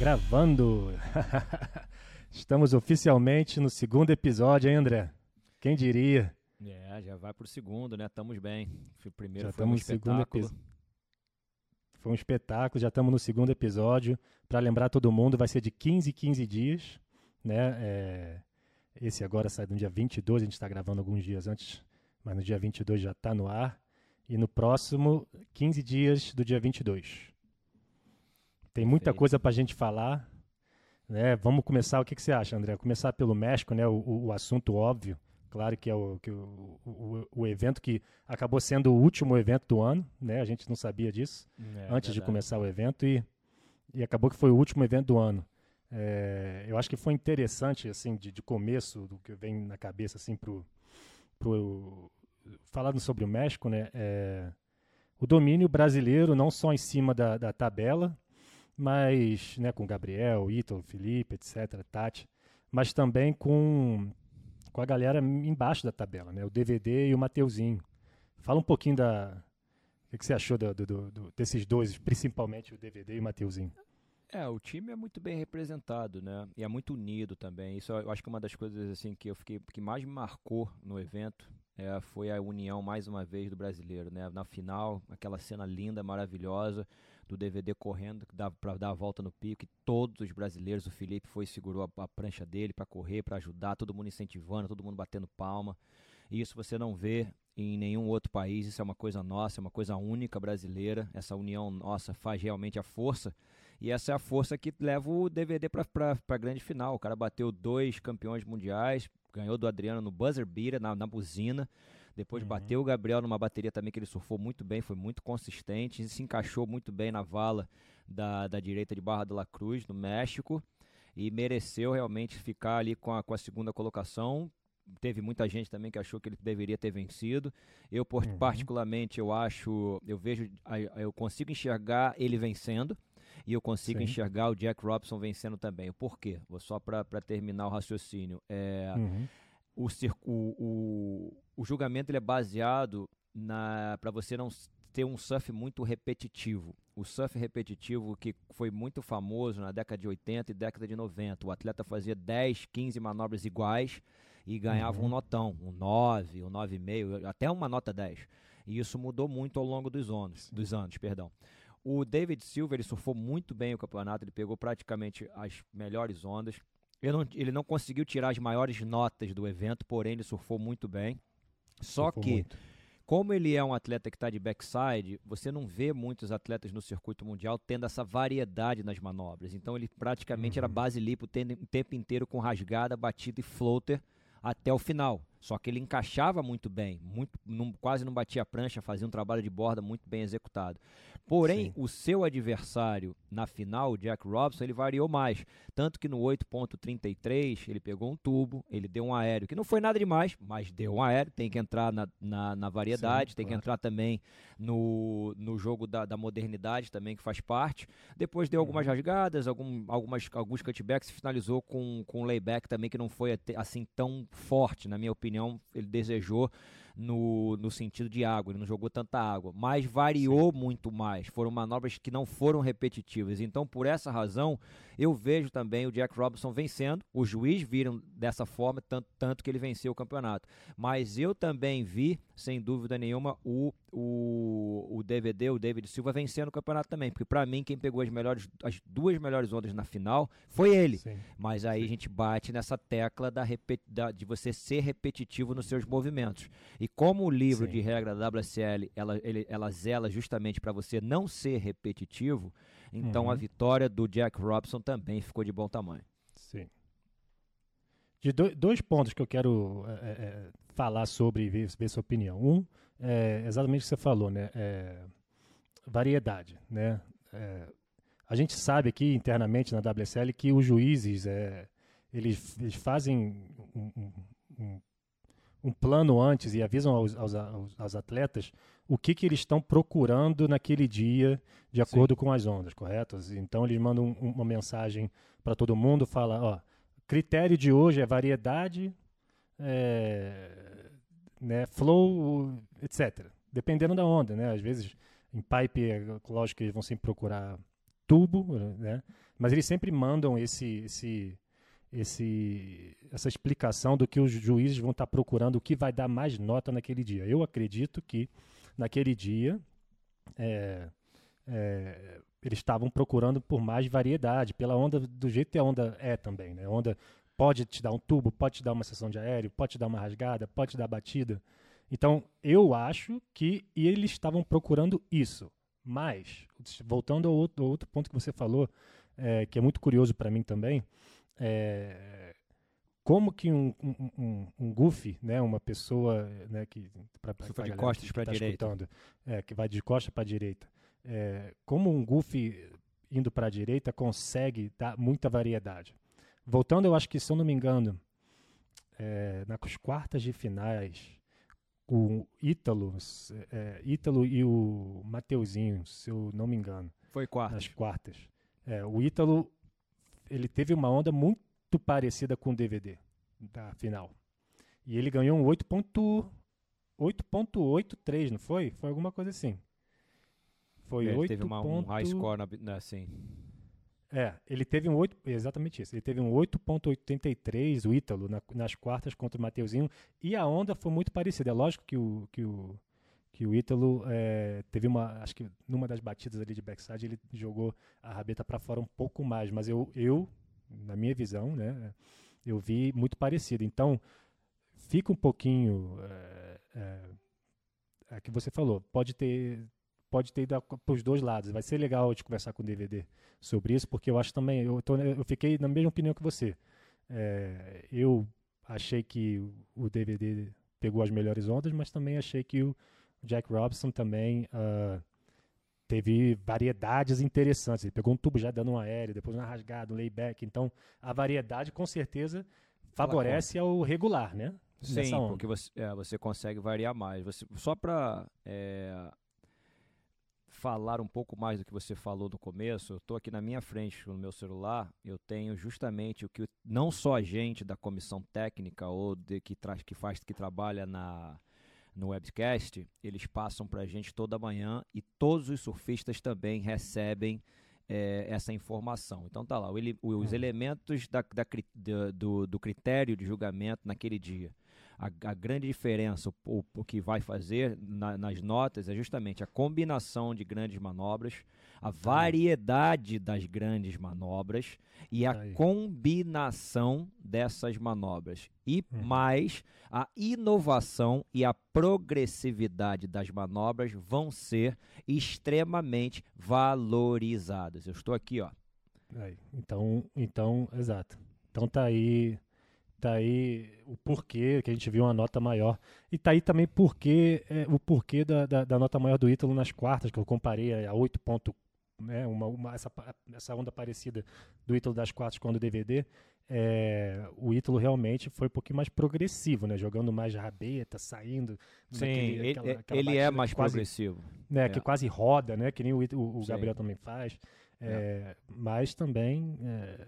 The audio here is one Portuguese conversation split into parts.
Gravando! Estamos oficialmente no segundo episódio, hein, André? Quem diria? É, já vai pro segundo, né? Estamos bem. O primeiro já foi um segundo espetáculo. Foi um espetáculo, já estamos no segundo episódio. Para lembrar todo mundo, vai ser de 15 em 15 dias, né? É, Esse agora sai no dia 22, a gente está gravando alguns dias antes, mas no dia 22 já está no ar. E no próximo, 15 dias do dia 22. Tem muita coisa para a gente falar. Né? Vamos começar, o que, que você acha, André? Começar pelo México, né? o, o- assunto óbvio. Claro que é o, que o, o, o evento que acabou sendo o último evento do ano, né? A gente não sabia disso É, antes de começar o evento e, e acabou que foi o último evento do ano. É, eu acho que foi interessante, assim, de, de começo, do que vem na cabeça, assim, pro, pro falando sobre o México, né? É, o domínio brasileiro não só em cima da, da tabela, mas, né, com Gabriel, Ítalo, Felipe, etc, Tati, mas também com com a galera embaixo da tabela, né? O DVD e o Mateuzinho. Fala um pouquinho da o que, você achou do- do- do- desses dois, principalmente o DVD e o Mateuzinho. É, o time é muito bem representado, né? E é muito unido também. Isso eu acho que uma das coisas assim que eu fiquei que mais me marcou no evento é, foi a união mais uma vez do brasileiro, né? Na final, aquela cena linda, maravilhosa do DVD correndo para dar a volta no pico, e todos os brasileiros, o Felipe foi e segurou a, a prancha dele para correr, para ajudar, todo mundo incentivando, todo mundo batendo palma. E isso você não vê em nenhum outro país, isso é uma coisa nossa, é uma coisa única brasileira. Essa união nossa faz realmente a força. E essa é a força que leva o DVD para a grande final. O cara bateu dois campeões mundiais, ganhou do Adriano no buzzer beater, na, na buzina. Depois Uhum. bateu o Gabriel numa bateria também que ele surfou muito bem, foi muito consistente, e se encaixou muito bem na vala da, da direita de Barra de la Cruz, no México, e mereceu realmente ficar ali com a, com a segunda colocação. Teve muita gente também que achou que ele deveria ter vencido. Eu, Uhum. particularmente, eu acho, eu vejo, eu consigo enxergar ele vencendo. E eu consigo Sim. enxergar o Jack Robson vencendo também. Por quê? Vou só para terminar o raciocínio. É, Uhum. O, o, o, julgamento ele é baseado para você não ter um surf muito repetitivo. O surf repetitivo que foi muito famoso na década de 80 e década de 90. O atleta fazia 10, 15 manobras iguais e ganhava Uhum. um notão, um 9, um 9,5, até uma nota 10. E isso mudou muito ao longo dos anos, dos anos, perdão. O David Silva ele surfou muito bem o campeonato, ele pegou praticamente as melhores ondas. Ele não, ele não conseguiu tirar as maiores notas do evento, porém ele surfou muito bem. Só Surfou que, muito. como ele é um atleta que está de backside, você não vê muitos atletas no circuito mundial tendo essa variedade nas manobras. Então ele praticamente era Uhum. base lipo o tempo inteiro com rasgada, batida e floater até o final. Só que ele encaixava muito bem, muito, não- quase não batia a prancha, fazia um trabalho de borda muito bem executado. Porém, Sim. o seu adversário na final, o Jack Robson, ele variou mais. Tanto que no 8.33 ele pegou um tubo, ele deu um aéreo, que não foi nada demais, mas deu um aéreo, tem que entrar na, na, na variedade, Sim, tem que claro. entrar também no, no jogo da, da modernidade também, que faz parte. Depois deu algumas Uhum. rasgadas, algum, algumas, alguns cutbacks, finalizou com, com um layback também, que não foi assim tão forte, na minha opinião, ele desejou no, no sentido de água, ele não jogou tanta água, mas variou muito mais. Foram manobras que não foram repetitivas. Então, por essa razão, eu vejo também o Jack Robinson vencendo. Os juízes viram dessa forma, tanto, tanto que ele venceu o campeonato. Mas eu também vi, sem dúvida nenhuma, o, o, o DVD, o David Silva, vencendo o campeonato também. Porque, para mim, quem pegou as, melhores, as duas melhores ondas na final foi ele. Sim. Mas aí a gente bate nessa tecla da, da- de você ser repetitivo nos seus movimentos. E como o livro Sim. de regra da WSL ela, ele- ela zela justamente para você não ser repetitivo, então Uhum. a vitória do Jack Robson também ficou de bom tamanho. Sim. De do- dois pontos que eu quero é, é, é, falar sobre e ver, ver sua opinião. Um, é exatamente o que você falou, né? É, variedade, né? É, a gente sabe aqui internamente na WSL que os juízes, é, eles, eles fazem um, um- um- plano antes e avisam aos, aos- aos- atletas o que, que eles estão procurando naquele dia de acordo com as ondas, correto? Então eles mandam um- uma mensagem para todo mundo, fala, ó, critério de hoje é variedade, é, né, flow, etc. Dependendo da onda, né? Às vezes em pipe, é lógico que eles vão sempre procurar tubo, né? Mas eles sempre mandam esse, esse, esse, essa explicação do que os juízes vão estar procurando, o que vai dar mais nota naquele dia. Eu acredito que naquele dia é, é, eles estavam procurando por mais variedade, pela onda, do jeito que a onda é também. Né? Onda pode te dar um tubo, pode te dar uma sessão de aéreo, pode te dar uma rasgada, pode te dar batida. Então, eu acho que eles estavam procurando isso. Mas, voltando ao outro, ao outro ponto que você falou, é, que é muito curioso para mim também, é, como que um, um, um, um goofy, né, uma pessoa né, que pra, pra de costas para tá direita, é, que vai de costas para direita, é, como um goofy indo para a direita consegue dar muita variedade. Voltando, eu acho que se eu não me engano, é, nas quartas de finais, o Ítalo, é, Ítalo e o Mateuzinho, se eu não me engano. Foi quartas. Nas quartas. É, o Ítalo ele teve uma onda muito parecida com o DVD da final. E ele ganhou um 8.83, não foi? Foi alguma coisa assim. Foi é, 8. Teve uma, um high score na, na, assim. É, ele teve um 8, exatamente isso. Ele teve um 8.83, o Ítalo, na, nas quartas contra o Mateuzinho, e a onda foi muito parecida. É lógico que o que o que o Ítalo é, teve uma, acho que numa das batidas ali de backside ele jogou a rabeta para fora um pouco mais, mas eu, eu na minha visão, né, eu vi muito parecido. Então fica um pouquinho é, é, é que você falou, pode ter pode ter ido para os dois lados. Vai ser legal de conversar com o DVD sobre isso, porque eu acho também, eu, tô, eu fiquei na mesma opinião que você. É, eu achei que o DVD pegou as melhores ondas, mas também achei que o Jack Robinson também uh, teve variedades interessantes. Ele pegou um tubo já dando um aéreo, depois uma rasgada, um layback. Então, a variedade com certeza favorece ao regular, né? Sim, porque você, é, você consegue variar mais. Você, só para é, falar um pouco mais do que você falou no começo, eu estou aqui na minha frente no meu celular, eu tenho justamente o que não só a gente da comissão técnica ou de que, traz, que faz que trabalha na no webcast, eles passam para a gente toda manhã e todos os surfistas também recebem é, essa informação. Então tá lá, o, os uhum. elementos da, da, do, do critério de julgamento naquele dia a, a grande diferença, o, o, que vai fazer na, nas notas é justamente a combinação de grandes manobras, a variedade das grandes manobras e a Aí. combinação dessas manobras. E uhum. mais, a inovação e a progressividade das manobras vão ser extremamente valorizadas. Eu estou aqui, ó. Aí. Então, então, exato. Então tá aí Tá aí o porquê, que a gente viu uma nota maior. E tá aí também porquê, é, o porquê da, da, da, nota maior do Ítalo nas quartas, que eu comparei a 8 pontos, né, uma, uma, essa, essa onda parecida do Ítalo das quartas com o DVD. É, o Ítalo realmente foi um pouquinho mais progressivo, né? Jogando mais rabeta, saindo. Sim, ele, aquela, aquela ele é mais quase, progressivo. Né, é. Que quase roda, né? Que nem o, o, o Gabriel também faz. É, é. Mas também é,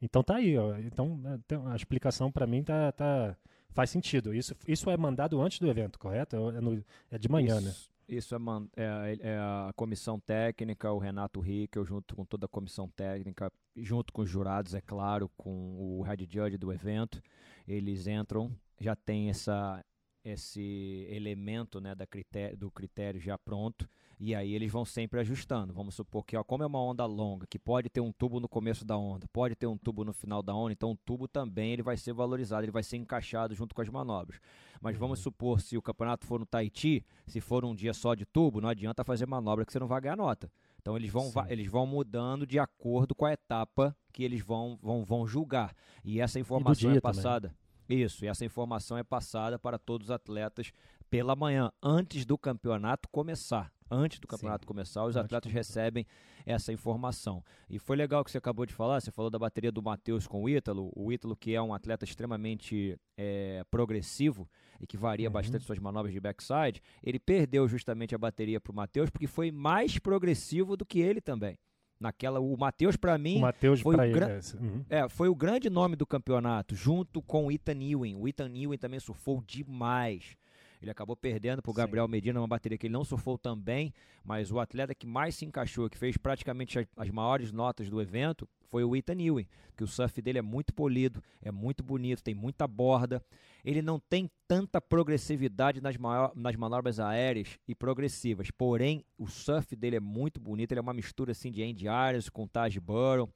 então tá aí, ó. Então a explicação para mim tá, tá, faz sentido. Isso, isso é mandado antes do evento, correto? É, no, é de manhã, isso, né? Isso é, man, é, é, a comissão técnica, o Renato Rickel, junto com toda a comissão técnica, junto com os jurados, é claro, com o head judge do evento. Eles entram, já tem essa, esse elemento né, da critério, do critério já pronto e aí eles vão sempre ajustando. Vamos supor que, ó, como é uma onda longa, que pode ter um tubo no começo da onda, pode ter um tubo no final da onda, então o tubo também ele vai ser valorizado, ele vai ser encaixado junto com as manobras. Mas uhum. vamos supor, se o campeonato for no Tahiti, se for um dia só de tubo, não adianta fazer manobra que você não vai ganhar nota. Então eles vão, eles vão mudando de acordo com a etapa que eles vão, vão, vão julgar. E essa informação e é passada. Também. Isso, e essa informação é passada para todos os atletas pela manhã, antes do campeonato começar antes do campeonato Sim. começar, os atletas recebem essa informação. E foi legal que você acabou de falar, você falou da bateria do Matheus com o Ítalo, o Ítalo que é um atleta extremamente é, progressivo e que varia uhum. bastante suas manobras de backside, ele perdeu justamente a bateria para o Matheus porque foi mais progressivo do que ele também. Naquela, o Matheus para mim o foi, o é, uhum. é, foi o grande nome do campeonato, junto com o Ethan Ewing. O Ethan Ewing também surfou demais. Ele acabou perdendo para o Gabriel Sim. Medina, uma bateria que ele não surfou também, mas o atleta que mais se encaixou, que fez praticamente as, as maiores notas do evento, foi o Ethan Ewing, que o surf dele é muito polido, é muito bonito, tem muita borda. Ele não tem tanta progressividade nas, maior, nas manobras aéreas e progressivas, porém o surf dele é muito bonito, ele é uma mistura assim de Andy Irons com Taj Burrow.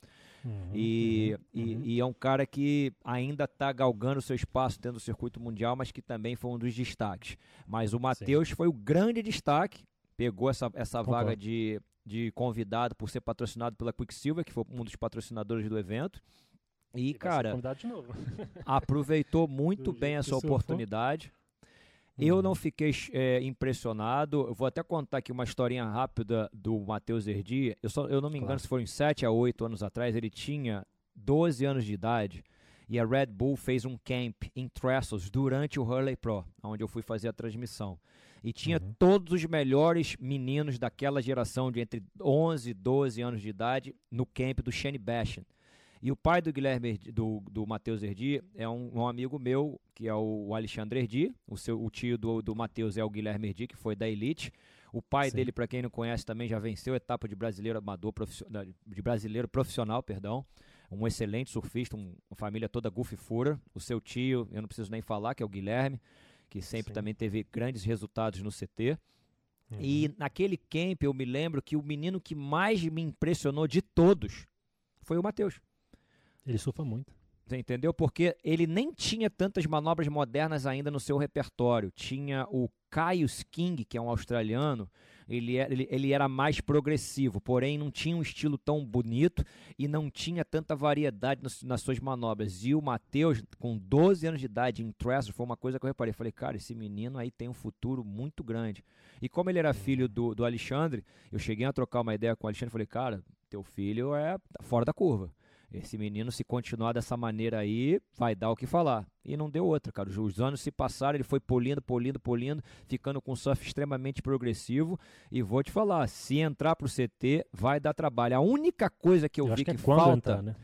Uhum, e, uhum, e, uhum. e, é um cara que ainda está galgando seu espaço dentro do circuito mundial, mas que também foi um dos destaques. Mas o Matheus foi o grande destaque, pegou essa, essa vaga de, de convidado por ser patrocinado pela Quicksilver, que foi um dos patrocinadores do evento. E, e cara, aproveitou muito bem essa oportunidade. Eu uhum. não fiquei é, impressionado. Eu vou até contar aqui uma historinha rápida do Matheus Erdi. Eu, só, eu não me engano claro. se foram 7 a 8 anos atrás. Ele tinha 12 anos de idade e a Red Bull fez um camp em Trestles durante o Hurley Pro, onde eu fui fazer a transmissão. E tinha uhum. todos os melhores meninos daquela geração de entre 11 e 12 anos de idade no camp do Shane Bashan. E o pai do Guilherme, do, do Matheus Erdi, é um, um, amigo meu, que é o Alexandre Erdi. O, seu, o tio do, do Matheus é o Guilherme Erdi, que foi da Elite. O pai Sim. dele, para quem não conhece, também já venceu a etapa de brasileiro amador, de brasileiro profissional, perdão. Um excelente surfista, um, uma família toda goofy fura. O seu tio, eu não preciso nem falar, que é o Guilherme, que sempre Sim. também teve grandes resultados no CT. Uhum. E naquele camp eu me lembro que o menino que mais me impressionou de todos foi o Matheus. Ele surfa muito. Você entendeu? Porque ele nem tinha tantas manobras modernas ainda no seu repertório. Tinha o Caius King, que é um australiano, ele, é, ele, ele, era mais progressivo, porém não tinha um estilo tão bonito e não tinha tanta variedade nos, nas suas manobras. E o Matheus, com 12 anos de idade em Thrasher, foi uma coisa que eu reparei. Falei, cara, esse menino aí tem um futuro muito grande. E como ele era filho do, do Alexandre, eu cheguei a trocar uma ideia com o Alexandre e falei, cara, teu filho é fora da curva. Esse menino, se continuar dessa maneira aí, vai dar o que falar. E não deu outra, cara. Os anos se passaram, ele foi polindo, polindo, polindo, ficando com um surf extremamente progressivo. E vou te falar, se entrar pro CT, vai dar trabalho. A única coisa que eu, eu vi que, que é falta. Entrar, né?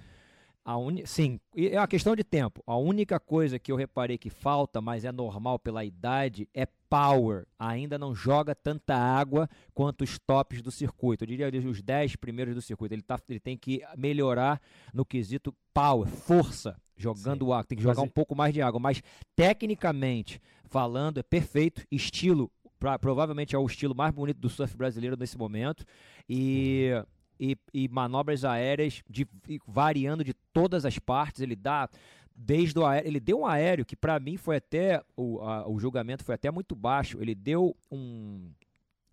A. Sim, é uma questão de tempo. A única coisa que eu reparei que falta, mas é normal pela idade, é power. Ainda não joga tanta água quanto os tops do circuito. Eu diria os 10 primeiros do circuito. Ele, tá, ele tem que melhorar no quesito power, força, jogando água. Tem que jogar mas... um pouco mais de água. Mas tecnicamente falando, é perfeito. Estilo, pra, provavelmente é o estilo mais bonito do surf brasileiro nesse momento. E. Uhum e, e manobras aéreas de, variando de todas as partes. Ele dá desde o aéreo, ele deu um aéreo que para mim foi até o, a, o julgamento foi até muito baixo. Ele deu um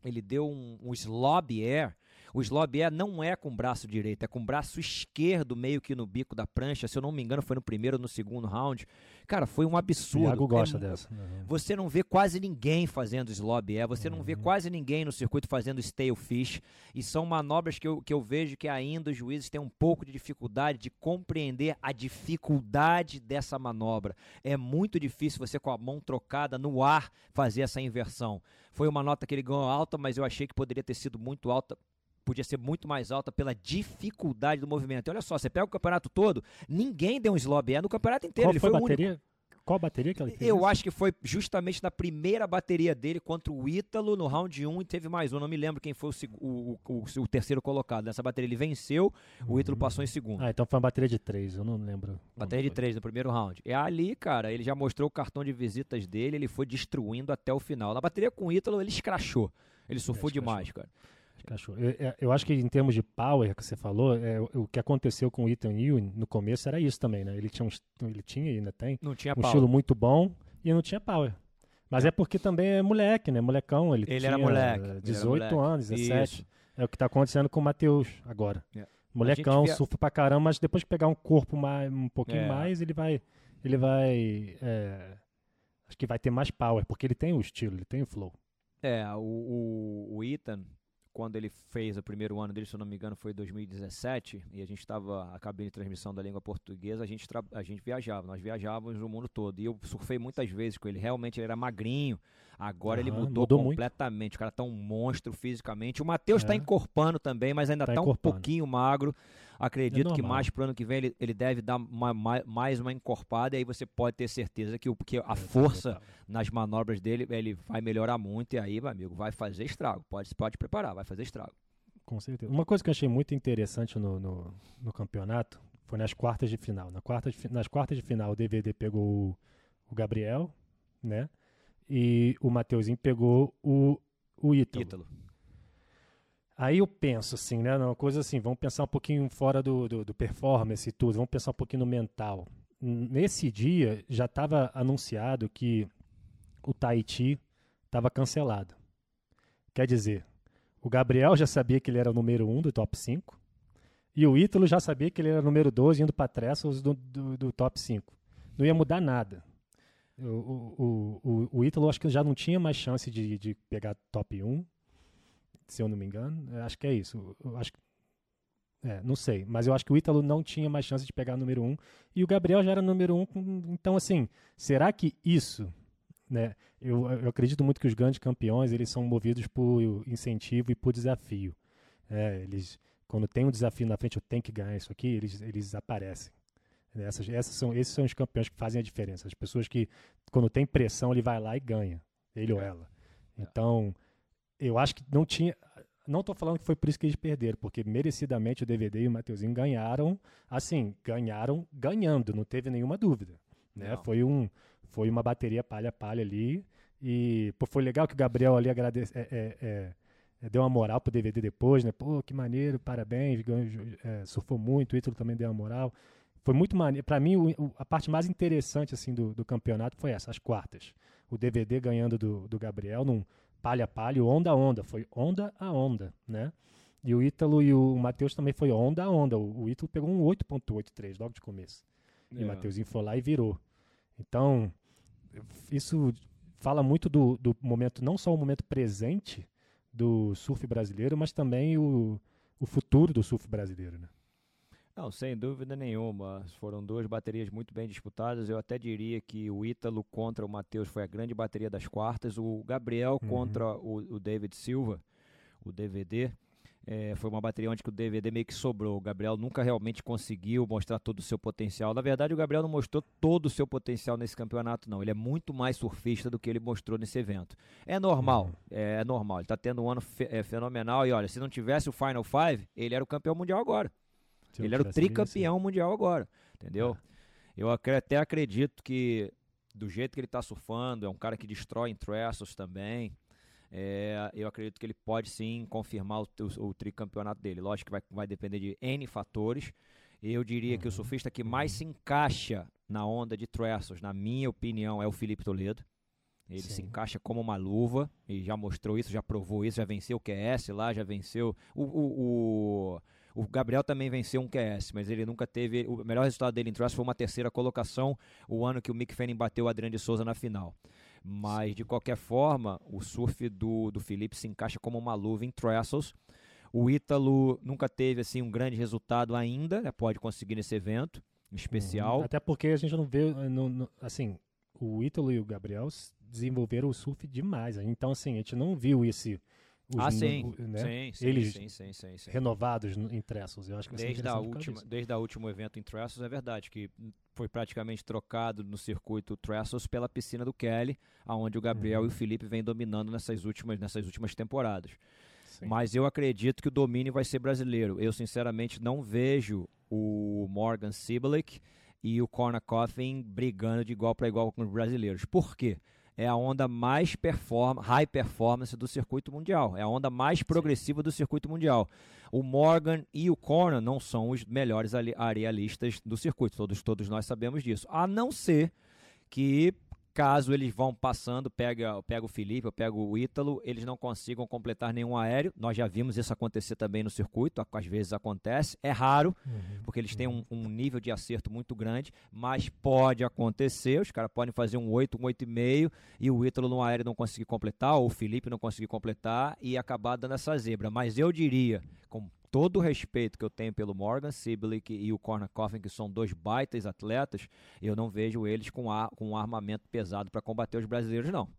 ele deu um, um slob air o Slobier não é com o braço direito, é com o braço esquerdo, meio que no bico da prancha. Se eu não me engano, foi no primeiro ou no segundo round. Cara, foi um absurdo. O Thiago gosta é, dessa. Uhum. Você não vê quase ninguém fazendo Slobier, você uhum. não vê uhum. quase ninguém no circuito fazendo stale fish. E são manobras que eu, que eu vejo que ainda os juízes têm um pouco de dificuldade de compreender a dificuldade dessa manobra. É muito difícil você com a mão trocada no ar fazer essa inversão. Foi uma nota que ele ganhou alta, mas eu achei que poderia ter sido muito alta podia ser muito mais alta pela dificuldade do movimento. E olha só, você pega o campeonato todo, ninguém deu um slob no campeonato inteiro. Qual ele foi, foi a bateria? Único. Qual bateria que ele fez? Eu isso? acho que foi justamente na primeira bateria dele contra o Ítalo no round 1 e teve mais um. Não me lembro quem foi o, o, o, o terceiro colocado. Nessa bateria ele venceu, o Ítalo uhum. passou em segundo. Ah, então foi uma bateria de três, eu não lembro. Bateria de três no primeiro round. E ali, cara, ele já mostrou o cartão de visitas dele, ele foi destruindo até o final. Na bateria com o Ítalo, ele escrachou. Ele surfou é, demais, cara. Cachorro. Eu, é, eu, acho que em termos de power que você falou, é, o que aconteceu com o Ethan Ewing no começo era isso também, né? Ele tinha, um, ele tinha e ainda tem não tinha um power. estilo muito bom e não tinha power. Mas é, é porque também é moleque, né? Molecão. Ele, ele tinha era moleque. 18 era moleque. anos, 17. Isso. É o que está acontecendo com o Matheus agora. Yeah. É. Molecão, via... surfa pra caramba, mas depois que pegar um corpo mais, um pouquinho é. mais, ele vai. Ele vai. É, acho que vai ter mais power, porque ele tem o estilo, ele tem o flow. É, o, o, o Ethan, quando ele fez o primeiro ano dele, se eu não me engano, foi 2017, e a gente estava a cabine de transmissão da língua portuguesa, a gente, a gente viajava, nós viajávamos o mundo todo. E eu surfei muitas vezes com ele. Realmente ele era magrinho, agora uhum, ele mudou, mudou completamente. Muito. O cara tá um monstro fisicamente. O Matheus está é. encorpando também, mas ainda está tá um pouquinho magro. Acredito é que mais pro ano que vem ele, ele deve dar uma, mais uma encorpada e aí você pode ter certeza que, o, que a força nas manobras dele ele vai melhorar muito e aí, meu amigo, vai fazer estrago. Pode, pode preparar, vai fazer estrago. Com certeza. Uma coisa que eu achei muito interessante no, no, no campeonato foi nas quartas de final. Na quarta de, nas quartas de final, o DVD pegou o, o Gabriel, né? E o Mateuzinho pegou o, o Ítalo. Ítalo. Aí eu penso assim, né? Uma coisa assim, vamos pensar um pouquinho fora do, do, do performance e tudo, vamos pensar um pouquinho no mental. Nesse dia já estava anunciado que o Tahiti estava cancelado. Quer dizer, o Gabriel já sabia que ele era o número 1 um do top 5. E o Ítalo já sabia que ele era o número 12 indo para Trestles do, do, do, top 5. Não ia mudar nada. O, o, o, o Ítalo acho que já não tinha mais chance de, de pegar top 1, se eu não me engano. Eu acho que é isso. Eu acho é, não sei, mas eu acho que o Ítalo não tinha mais chance de pegar número 1 e o Gabriel já era número 1. Então, assim, será que isso né? Eu, eu acredito muito que os grandes campeões eles são movidos por incentivo e por desafio. É, eles, quando tem um desafio na frente, eu tenho que ganhar isso aqui, eles, eles aparecem. Essas, essas são, esses são os campeões que fazem a diferença. As pessoas que, quando tem pressão, ele vai lá e ganha, ele ou ela. Então, eu acho que não tinha. Não estou falando que foi por isso que eles perderam, porque merecidamente o DVD e o Mateuzinho ganharam, assim, ganharam ganhando, não teve nenhuma dúvida. Né? Foi um, foi uma bateria palha-palha ali. E pô, foi legal que o Gabriel ali agradece, é, é, é, é deu uma moral pro DVD depois, né? Pô, que maneiro, parabéns, é, surfou muito, o Ítalo também deu uma moral. Foi muito maneiro. Para mim, o, a parte mais interessante assim do, do, campeonato foi essa, as quartas. O DVD ganhando do, do Gabriel num palha-palha, onda a onda. Foi onda a onda, né? E o Ítalo e o Matheus também foi onda a onda. O, o Ítalo pegou um 8.83 logo de começo. E o é. Matheusinho foi lá e virou. Então, isso fala muito do, do momento, não só o momento presente do surf brasileiro, mas também o, o futuro do surf brasileiro, né? Não, sem dúvida nenhuma. Foram duas baterias muito bem disputadas. Eu até diria que o Ítalo contra o Matheus foi a grande bateria das quartas. O Gabriel uhum. contra o, o David Silva, o DVD, é, foi uma bateria onde o DVD meio que sobrou. O Gabriel nunca realmente conseguiu mostrar todo o seu potencial. Na verdade, o Gabriel não mostrou todo o seu potencial nesse campeonato, não. Ele é muito mais surfista do que ele mostrou nesse evento. É normal, uhum. é, é, normal. Ele está tendo um ano fe é, fenomenal. E olha, se não tivesse o Final Five, ele era o campeão mundial agora. Se ele era o tricampeão mundial agora. Entendeu? É. Eu até acredito que, do jeito que ele está surfando, é um cara que destrói em trestles também. É, eu acredito que ele pode sim confirmar o, o, o tricampeonato dele. Lógico que vai, vai depender de N fatores. Eu diria uhum. que o uhum. surfista que mais se encaixa na onda de trestles, na minha opinião, é o Felipe Toledo. Ele Sim. se encaixa como uma luva e já mostrou isso, já provou isso, já venceu o QS lá, já venceu. O, o, o, o Gabriel também venceu um QS, mas ele nunca teve. O melhor resultado dele em Trust foi uma terceira colocação, o ano que o Mick Fanning bateu o Adriano de Souza na final. Mas, de qualquer forma, o surf do, do Felipe se encaixa como uma luva em trestles. O Ítalo nunca teve assim um grande resultado ainda, né? pode conseguir nesse evento especial. Uhum. Até porque a gente não vê, no, no, assim, o Ítalo e o Gabriel desenvolveram o surf demais. Então, assim, a gente não viu esse ah, sim. Né? sim, Eles sim, sim, sim, sim, renovados em Trestles. Eu acho que desde a última, desde o último evento em Trestles é verdade que foi praticamente trocado no circuito Trestles pela piscina do Kelly, aonde o Gabriel uhum. e o Felipe vêm dominando nessas últimas nessas últimas temporadas. Sim. Mas eu acredito que o domínio vai ser brasileiro. Eu sinceramente não vejo o Morgan Sibelic e o Corner Coffin brigando de igual para igual com os brasileiros. Por quê? É a onda mais perform high performance do circuito mundial. É a onda mais progressiva do circuito mundial. O Morgan e o Corner não são os melhores arealistas do circuito. Todos, todos nós sabemos disso. A não ser que Caso eles vão passando, pega, pega o Felipe, pega o Ítalo, eles não consigam completar nenhum aéreo. Nós já vimos isso acontecer também no circuito, às vezes acontece. É raro, uhum, porque eles têm um, um, nível de acerto muito grande, mas pode acontecer. Os caras podem fazer um 8, um 8,5 e o Ítalo no aéreo não conseguir completar, ou o Felipe não conseguir completar e acabar dando essa zebra. Mas eu diria, com todo o respeito que eu tenho pelo Morgan Siblick e o Corner Coffin, que são dois baitas atletas, eu não vejo eles com, ar, com um armamento pesado para combater os brasileiros, não.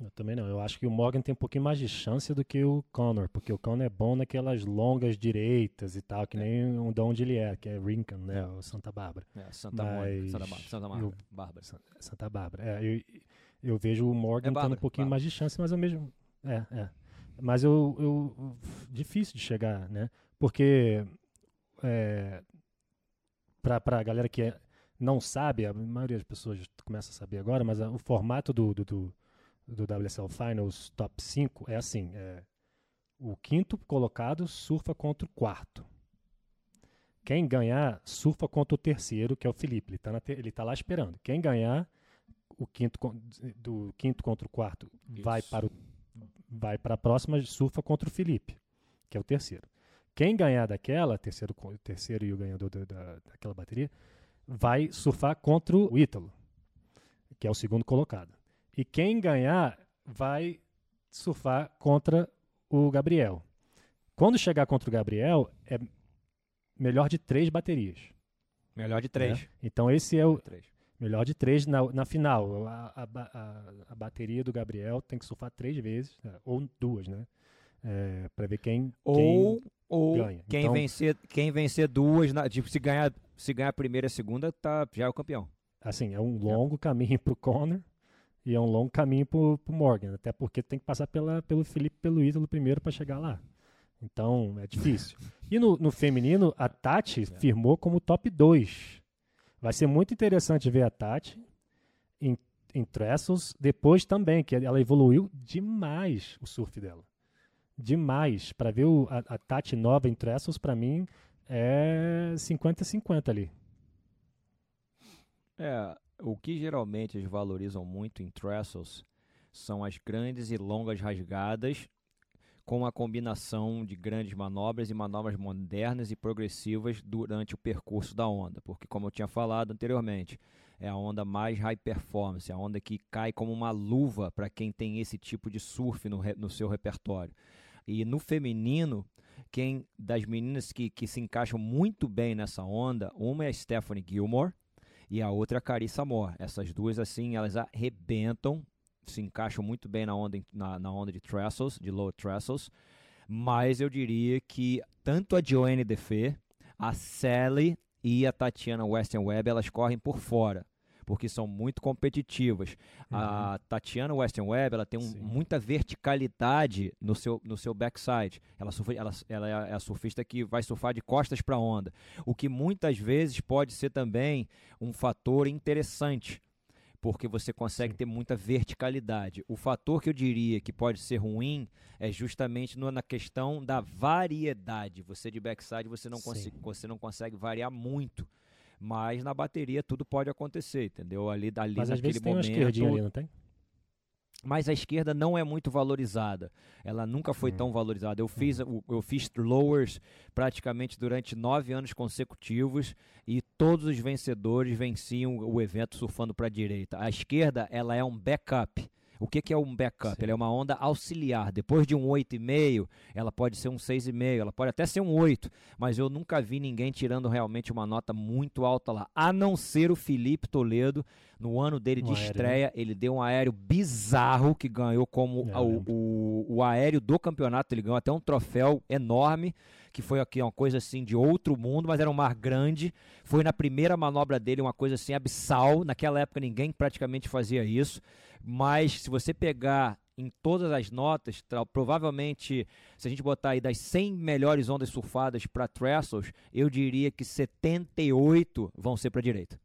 Eu também não. Eu acho que o Morgan tem um pouquinho mais de chance do que o Connor, porque o Connor é bom naquelas longas direitas e tal, que é. nem um de onde ele é, que é Rincon, né? O Santa Bárbara. É, Santa, Mas... Santa, Santa Bárbara. Bárbara. Santa Bárbara. É, eu, eu vejo o Morgan é tendo um pouquinho Bárbara. mais de chance, mas eu mesmo. É, é. Mas eu, eu. Difícil de chegar, né? Porque. É, pra, pra galera que é, não sabe, a maioria das pessoas começa a saber agora, mas a, o formato do, do, do, do WSL Finals Top 5 é assim: é, o quinto colocado surfa contra o quarto. Quem ganhar, surfa contra o terceiro, que é o Felipe. Ele está tá lá esperando. Quem ganhar, o quinto do quinto contra o quarto Isso. vai para o vai para a próxima, surfa contra o Felipe, que é o terceiro. Quem ganhar daquela, terceiro, terceiro e o ganhador da, da, daquela bateria, vai surfar contra o Ítalo, que é o segundo colocado. E quem ganhar vai surfar contra o Gabriel. Quando chegar contra o Gabriel, é melhor de três baterias. Melhor de três. Né? Então esse é o melhor de três na, na final. A, a, a, a, bateria do Gabriel tem que surfar três vezes, né? ou duas, né? É, para ver quem, ou, quem ou ganha. Quem, então, vencer, quem vencer duas, na, tipo, se ganhar, se ganhar a primeira e a segunda, tá, já é o campeão. Assim, é um longo é. caminho pro Conor e é um longo caminho pro, pro Morgan, até porque tem que passar pela, pelo Felipe pelo Ítalo primeiro para chegar lá. Então, é difícil. e no, no feminino, a Tati é. firmou como top 2. Vai ser muito interessante ver a Tati em, em Trestles, depois também, que ela evoluiu demais o surf dela. Demais. Para ver o, a, a, Tati nova em Trestles, para mim, é 50-50 ali. É, o que geralmente eles valorizam muito em Trestles são as grandes e longas rasgadas com a combinação de grandes manobras e manobras modernas e progressivas durante o percurso da onda, porque como eu tinha falado anteriormente, é a onda mais high performance, a onda que cai como uma luva para quem tem esse tipo de surf no, no seu repertório. E no feminino, quem das meninas que, que se encaixam muito bem nessa onda, uma é a Stephanie Gilmore e a outra é a Carissa Moore. Essas duas, assim, elas arrebentam se encaixam muito bem na onda, na, na onda de trestles, de low trestles, mas eu diria que tanto a Joanne Defé, a Sally e a Tatiana Western Webb, elas correm por fora porque são muito competitivas. Uhum. A Tatiana Western Webb, ela tem um, muita verticalidade no seu, no seu backside. Ela, surfa, ela, ela é a surfista que vai surfar de costas para a onda, o que muitas vezes pode ser também um fator interessante porque você consegue Sim. ter muita verticalidade. O fator que eu diria que pode ser ruim é justamente no, na questão da variedade. Você de backside você não, consegue, você não consegue variar muito. Mas na bateria tudo pode acontecer, entendeu? Ali, ali Mas naquele às vezes momento. Tem uma esquerdinha ali, não tem? mas a esquerda não é muito valorizada. Ela nunca foi hum. tão valorizada. Eu fiz, hum. eu fiz lowers praticamente durante nove anos consecutivos e todos os vencedores venciam o evento surfando para a direita. A esquerda ela é um backup. O que, que é um backup? Sim. Ela é uma onda auxiliar. Depois de um 8,5, ela pode ser um 6,5, ela pode até ser um 8, mas eu nunca vi ninguém tirando realmente uma nota muito alta lá, a não ser o Felipe Toledo. No ano dele de aéreo, né? estreia, né? ele deu um aéreo bizarro que ganhou como é, o, o, o aéreo do campeonato. Ele ganhou até um troféu enorme que foi aqui uma coisa assim de outro mundo, mas era um mar grande. Foi na primeira manobra dele uma coisa assim abissal. Naquela época ninguém praticamente fazia isso. Mas se você pegar em todas as notas, provavelmente, se a gente botar aí das 100 melhores ondas surfadas para trestles, eu diria que 78 vão ser para direita.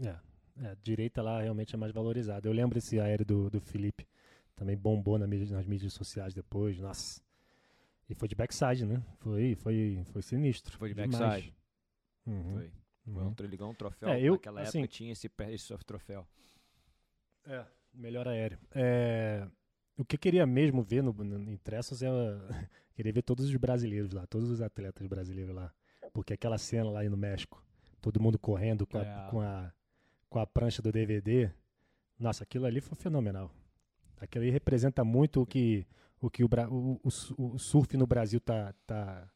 É, é, direita lá realmente é mais valorizada. Eu lembro esse aéreo do, do Felipe, também bombou na mídia, nas mídias sociais depois, nossa. E foi de backside, né? Foi, foi, foi sinistro. Foi de backside. Uhum. Foi. Foi um, ganhou um troféu. É, eu, Naquela assim, época tinha esse, esse troféu. É, melhor aéreo. É, o que eu queria mesmo ver no, no, em Tressos é. queria ver todos os brasileiros lá, todos os atletas brasileiros lá. Porque aquela cena lá no México, todo mundo correndo com a, é. com a, com a prancha do DVD. Nossa, aquilo ali foi fenomenal. Aquilo ali representa muito o que o, que o, o, o, o surf no Brasil tá, tá,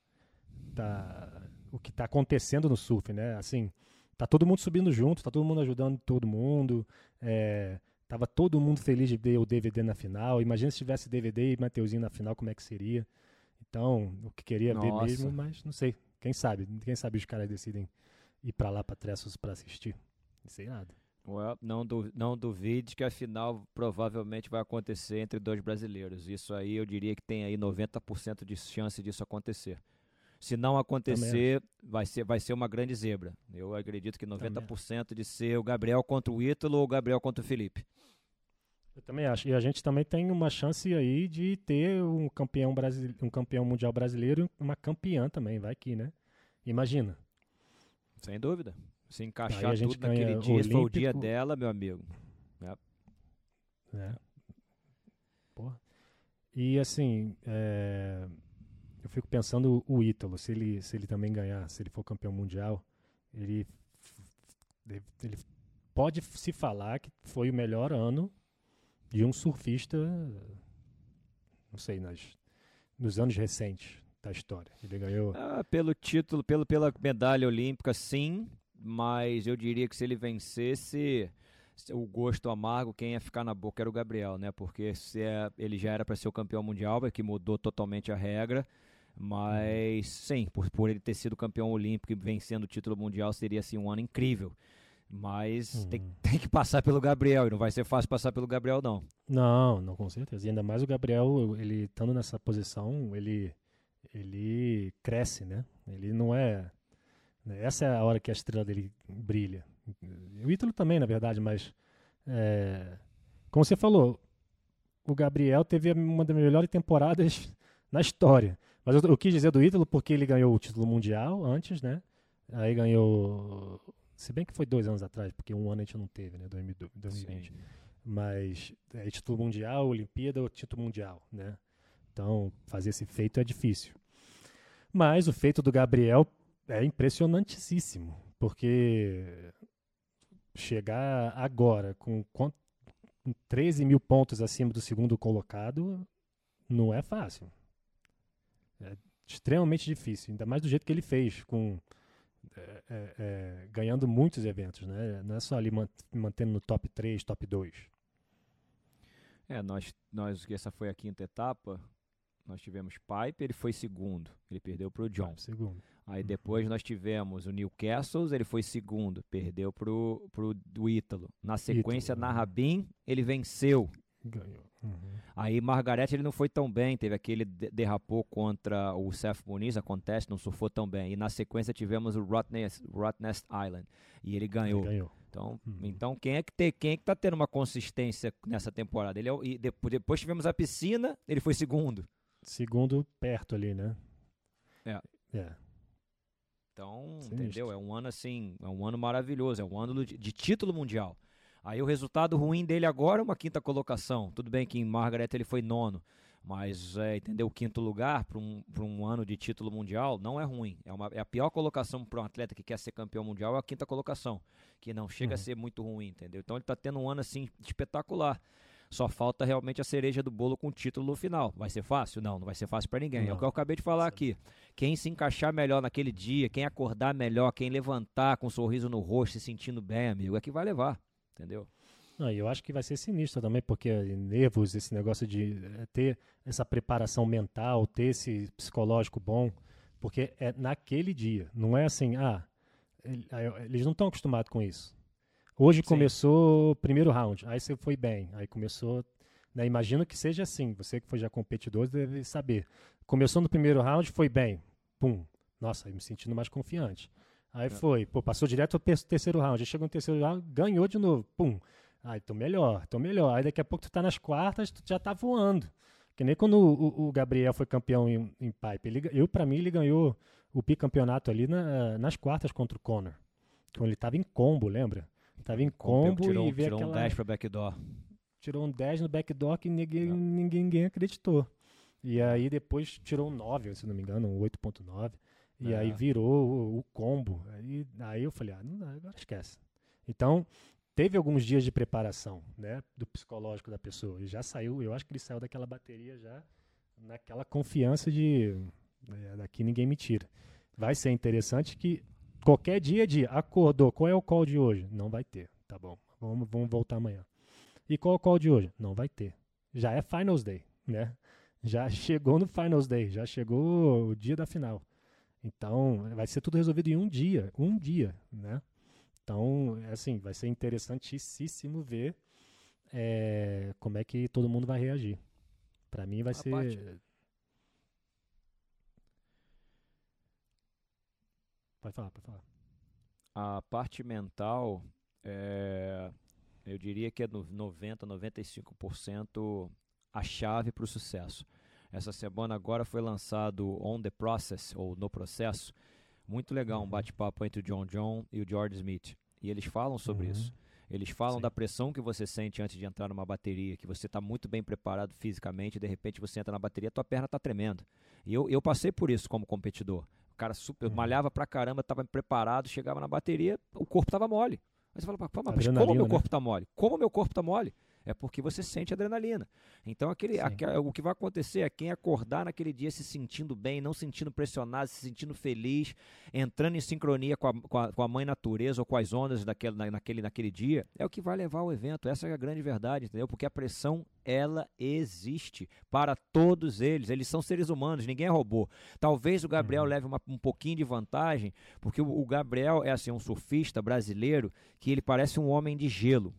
tá o que está acontecendo no surf, né? Assim, tá todo mundo subindo junto, tá todo mundo ajudando todo mundo. É, Tava todo mundo feliz de ver o DVD na final. Imagina se tivesse DVD e Mateuzinho na final, como é que seria. Então, o que queria Nossa. ver mesmo, mas não sei. Quem sabe? Quem sabe os caras decidem ir para lá para Tressos para assistir. Não sei nada. Well, não, du não duvide que a final provavelmente vai acontecer entre dois brasileiros. Isso aí eu diria que tem aí 90% de chance disso acontecer. Se não acontecer, vai ser, vai ser uma grande zebra. Eu acredito que 90% de ser o Gabriel contra o Ítalo ou o Gabriel contra o Felipe. Eu também acho. E a gente também tem uma chance aí de ter um campeão, brasile... um campeão mundial brasileiro e uma campeã também, vai aqui, né? Imagina. Sem dúvida. Se encaixar tudo naquele dia, Olímpico. foi o dia dela, meu amigo. É. é. Porra. E assim, é eu fico pensando o Ítalo, se ele, se ele também ganhar, se ele for campeão mundial, ele, ele pode se falar que foi o melhor ano de um surfista, não sei, nas, nos anos recentes da história. Ele ganhou. Ah, pelo título, pelo, pela medalha olímpica, sim, mas eu diria que se ele vencesse o gosto amargo, quem ia ficar na boca era o Gabriel, né? Porque se é, ele já era para ser o campeão mundial, que mudou totalmente a regra. Mas sim, por, por ele ter sido campeão olímpico e vencendo o título mundial, seria assim um ano incrível. Mas uhum. tem, tem, que passar pelo Gabriel, e não vai ser fácil passar pelo Gabriel, não. Não, não, com certeza. E ainda mais o Gabriel, ele estando nessa posição, ele, ele cresce, né? Ele não é. Né? Essa é a hora que a estrela dele brilha. O Ítalo também, na verdade, mas. É, como você falou, o Gabriel teve uma das melhores temporadas na história. Mas eu, eu, quis dizer do Ítalo porque ele ganhou o título mundial antes, né? Aí ganhou. Se bem que foi dois anos atrás, porque um ano a gente não teve, né? 2020. Sim. Mas é, título mundial, Olimpíada ou título mundial, né? Então, fazer esse feito é difícil. Mas o feito do Gabriel é impressionantíssimo, porque chegar agora com, com 13 mil pontos acima do segundo colocado não é fácil. É extremamente difícil, ainda mais do jeito que ele fez, com é, é, é ganhando muitos eventos, né? Não é só ali mantendo no top 3, top 2. É, nós, nós, essa foi a quinta etapa, nós tivemos Pipe, ele foi segundo, ele perdeu para o John. Pipe, segundo. Aí depois nós tivemos o Newcastle, ele foi segundo, perdeu para o Ítalo. Na sequência, Ítalo, na Rabin, ele venceu. Ganhou. Uhum. Aí Margaret ele não foi tão bem, teve aquele derrapou contra o Seth Muniz, acontece, não surfou tão bem. E na sequência tivemos o Rottnest, Rottnest Island e ele ganhou. Ele ganhou. Então, uhum. então quem é que tem, quem é que tá tendo uma consistência nessa temporada? Ele é, e depois, depois tivemos a piscina, ele foi segundo. Segundo perto ali, né? É. É. Então, Sinistro. entendeu? É um ano assim, é um ano maravilhoso, é um ano de, de título mundial. Aí o resultado ruim dele agora é uma quinta colocação. Tudo bem que em Margaret ele foi nono, mas é, entendeu? O quinto lugar para um, um ano de título mundial não é ruim. É, uma, é a pior colocação para um atleta que quer ser campeão mundial é a quinta colocação, que não chega uhum. a ser muito ruim, entendeu? Então ele está tendo um ano assim espetacular. Só falta realmente a cereja do bolo com o título no final. Vai ser fácil? Não, não vai ser fácil para ninguém. Não. É o que eu acabei de falar aqui. Quem se encaixar melhor naquele dia, quem acordar melhor, quem levantar com um sorriso no rosto, se sentindo bem, amigo, é que vai levar entendeu? Não, eu acho que vai ser sinistro também, porque nervos, esse negócio de eh, ter essa preparação mental, ter esse psicológico bom, porque é naquele dia, não é assim, ah, eles não estão acostumados com isso. Hoje Sim. começou o primeiro round, aí você foi bem, aí começou, né, imagino que seja assim, você que foi já competidor deve saber. Começou no primeiro round, foi bem, pum, nossa, me sentindo mais confiante. Aí é. foi, pô, passou direto ao terceiro round. Aí chegou no terceiro round, ganhou de novo. Pum. Aí tô melhor, tô melhor. Aí daqui a pouco tu tá nas quartas, tu já tá voando. Que nem quando o, o Gabriel foi campeão em, em pipe. Ele, eu, para mim, ele ganhou o bicampeonato ali na, nas quartas contra o Conor. Quando ele tava em combo, lembra? Tava em combo tirou, e veio tirou aquela... um 10 pra backdoor. Tirou um 10 no backdoor que ninguém, ninguém, ninguém acreditou. E aí depois tirou um 9, se não me engano, um 8.9. E é. aí virou o, o combo. Aí, aí eu falei, ah, não, agora esquece. Então, teve alguns dias de preparação, né, do psicológico da pessoa. E já saiu, eu acho que ele saiu daquela bateria já naquela confiança de é, daqui ninguém me tira. Vai ser interessante que qualquer dia é dia, acordou, qual é o call de hoje? Não vai ter, tá bom. Vamos, vamos voltar amanhã. E qual qual de hoje? Não vai ter. Já é Finals Day, né? Já chegou no Finals Day, já chegou o dia da final. Então, vai ser tudo resolvido em um dia, um dia, né? Então, assim, vai ser interessantíssimo ver é, como é que todo mundo vai reagir. Para mim vai a ser parte... Pode falar, pode falar. A parte mental, é, eu diria que é no 90, 95% a chave para o sucesso. Essa semana agora foi lançado On the Process, ou No Processo. Muito legal, um uhum. bate-papo entre o John John e o George Smith. E eles falam sobre uhum. isso. Eles falam Sim. da pressão que você sente antes de entrar numa bateria, que você está muito bem preparado fisicamente, e de repente você entra na bateria, tua perna está tremendo. E eu, eu passei por isso como competidor. O cara super, uhum. malhava pra caramba, estava preparado, chegava na bateria, o corpo estava mole. Aí você fala, mas como meu corpo está né? mole? Como meu corpo está mole? É porque você sente adrenalina. Então, aquele, aquele, o que vai acontecer é quem acordar naquele dia se sentindo bem, não sentindo pressionado, se sentindo feliz, entrando em sincronia com a, com a, com a mãe natureza ou com as ondas daquele, naquele, naquele dia, é o que vai levar ao evento. Essa é a grande verdade, entendeu? Porque a pressão, ela existe para todos eles. Eles são seres humanos, ninguém é robô. Talvez o Gabriel uhum. leve uma, um pouquinho de vantagem, porque o, o Gabriel é assim um surfista brasileiro que ele parece um homem de gelo.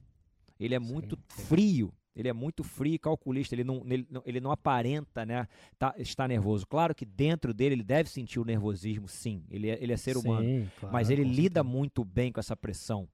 Ele é muito sim. frio. Ele é muito frio e calculista, ele não, ele, ele não aparenta né, tá, estar nervoso. Claro que dentro dele ele deve sentir o nervosismo, sim. Ele é, ele é ser humano. Sim, claro, mas ele lida certeza. muito bem com essa pressão.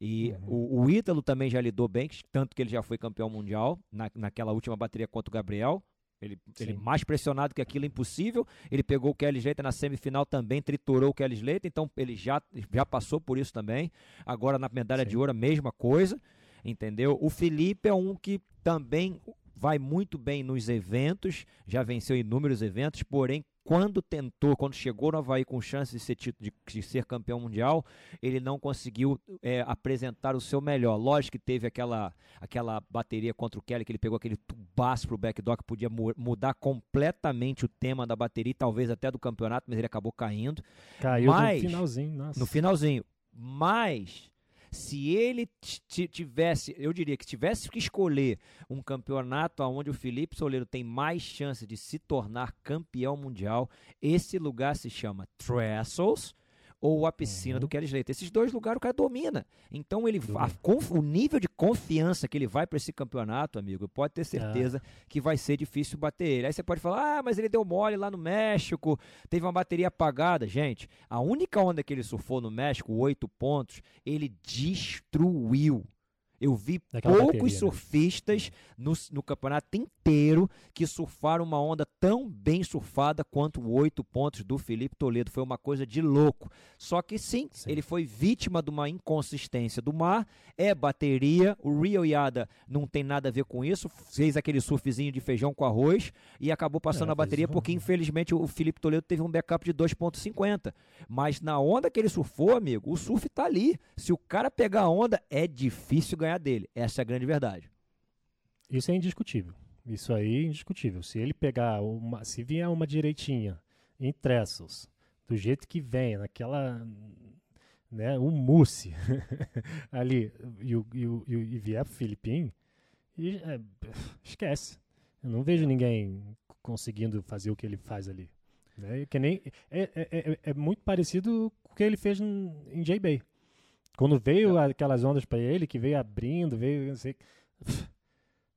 E uhum. o, o Ítalo também já lidou bem, tanto que ele já foi campeão mundial na, naquela última bateria contra o Gabriel. Ele, ele, mais pressionado que aquilo é impossível. Ele pegou o Kelly Slater na semifinal também, triturou o Kelly Slater, então ele já, já passou por isso também. Agora na medalha Sim. de ouro, a mesma coisa entendeu? O Felipe é um que também vai muito bem nos eventos, já venceu inúmeros eventos, porém quando tentou, quando chegou no Havaí com chance de ser, de, de ser campeão mundial, ele não conseguiu é, apresentar o seu melhor. Lógico que teve aquela, aquela bateria contra o Kelly, que ele pegou aquele tubaço pro backdoor, que podia mu mudar completamente o tema da bateria, talvez até do campeonato, mas ele acabou caindo. Caiu mas, no finalzinho, nossa. No finalzinho. Mas se ele tivesse, eu diria que tivesse que escolher um campeonato onde o Felipe Soleiro tem mais chance de se tornar campeão mundial, esse lugar se chama Trestles ou a piscina uhum. do Kelly Slater. Esses dois lugares o cara domina. Então ele a, o nível de confiança que ele vai para esse campeonato, amigo, pode ter certeza ah. que vai ser difícil bater ele. Aí você pode falar: "Ah, mas ele deu mole lá no México, teve uma bateria apagada". Gente, a única onda que ele surfou no México, oito pontos, ele destruiu eu vi Daquela poucos bateria, né? surfistas né? no, no, campeonato inteiro que surfaram uma onda tão bem surfada quanto oito pontos do Felipe Toledo. Foi uma coisa de louco. Só que sim, sim, ele foi vítima de uma inconsistência do mar. É bateria. O Rio Yada não tem nada a ver com isso. Fez aquele surfzinho de feijão com arroz e acabou passando é, a bateria porque infelizmente o Felipe Toledo teve um backup de 2.50. Mas na onda que ele surfou, amigo, o surf tá ali. Se o cara pegar a onda, é difícil ganhar ganhar dele. Essa é a grande verdade. Isso é indiscutível. Isso aí é indiscutível. Se ele pegar uma, se vier uma direitinha em Trestles, do jeito que vem, naquela, né, um mousse ali, e, o, e, o, e vier pro Filipinho, e, é, esquece. Eu não vejo ninguém conseguindo fazer o que ele faz ali. Né? Que nem, é, é, é, é muito parecido com o que ele fez em, em J-Bay. Quando veio é. aquelas ondas para ele, que veio abrindo, veio. Não sei,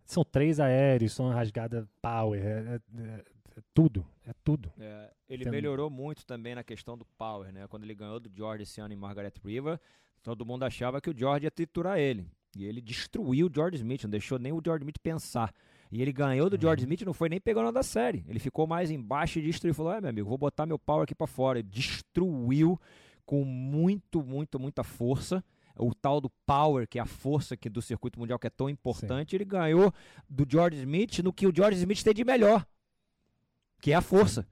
são três aéreos, são rasgada power, é, é, é, é tudo, é tudo. É, ele Tem... melhorou muito também na questão do power, né? Quando ele ganhou do George esse ano em Margaret River, todo mundo achava que o George ia triturar ele. E ele destruiu o George Smith, não deixou nem o George Smith pensar. E ele ganhou do uhum. George Smith, não foi nem pegando da série. Ele ficou mais embaixo e destruiu. Falou: É, meu amigo, vou botar meu power aqui para fora. Ele destruiu com muito, muito, muita força. O tal do power, que é a força que do circuito mundial que é tão importante, Sim. ele ganhou do George Smith no que o George Smith tem de melhor, que é a força.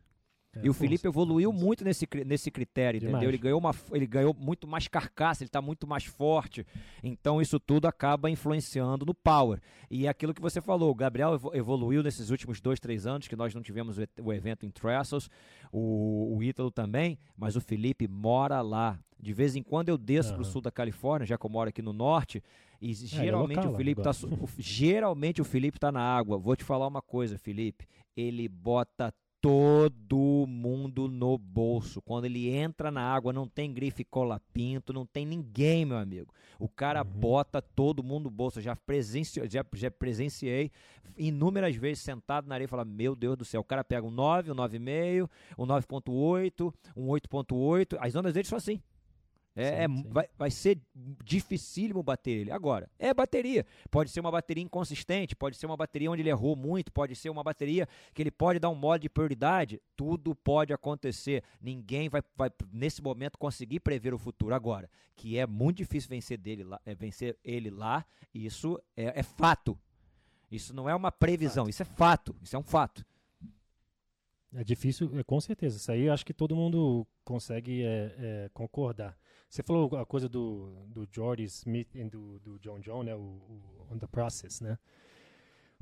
É, e o Felipe evoluiu muito nesse, nesse critério, Demais. entendeu? Ele ganhou, uma, ele ganhou muito mais carcaça, ele está muito mais forte. Então isso tudo acaba influenciando no power. E é aquilo que você falou, o Gabriel evoluiu nesses últimos dois, três anos, que nós não tivemos o evento em Trestles, o, o Ítalo também, mas o Felipe mora lá. De vez em quando eu desço uhum. pro sul da Califórnia, já que eu moro aqui no norte, e é, geralmente é, o Felipe tá o, geralmente o Felipe tá na água. Vou te falar uma coisa, Felipe, ele bota todo mundo no bolso. Quando ele entra na água, não tem grife cola pinto, não tem ninguém, meu amigo. O cara uhum. bota todo mundo no bolso. já, presenci... já, já presenciei inúmeras vezes sentado na areia e falar: Meu Deus do céu, o cara pega um 9, um 9,5, um 9,8, um 8,8. As ondas dele são assim. É, é, sim, sim. Vai, vai ser dificílimo bater ele. Agora, é bateria. Pode ser uma bateria inconsistente, pode ser uma bateria onde ele errou muito, pode ser uma bateria que ele pode dar um modo de prioridade. Tudo pode acontecer. Ninguém vai, vai nesse momento, conseguir prever o futuro. Agora, que é muito difícil vencer, dele lá, é, vencer ele lá, isso é, é fato. Isso não é uma previsão, fato. isso é fato. Isso é um fato. É difícil, é, com certeza. Isso aí acho que todo mundo consegue é, é, concordar. Você falou a coisa do, do Jordy Smith e do, do John John, né? O, o, On The Process, né?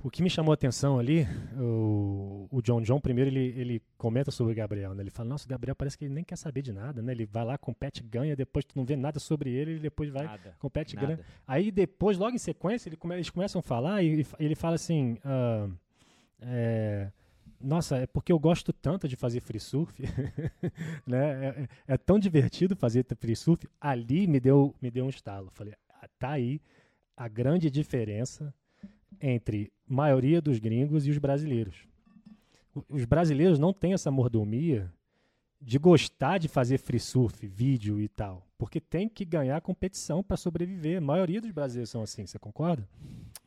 O que me chamou a atenção ali, o, o John John, primeiro ele, ele comenta sobre o Gabriel, né? Ele fala, nossa, o Gabriel parece que ele nem quer saber de nada, né? Ele vai lá, compete, ganha, depois tu não vê nada sobre ele, e depois vai, nada, compete, nada. ganha. Aí depois, logo em sequência, ele come, eles começam a falar e, e ele fala assim, uh, é, nossa, é porque eu gosto tanto de fazer free surf, né? É, é, é, tão divertido fazer free surf. Ali me deu, me deu um estalo. Falei, ah, tá aí a grande diferença entre maioria dos gringos e os brasileiros. Os brasileiros não têm essa mordomia de gostar de fazer free surf, vídeo e tal, porque tem que ganhar competição para sobreviver. A maioria dos brasileiros são assim, você concorda?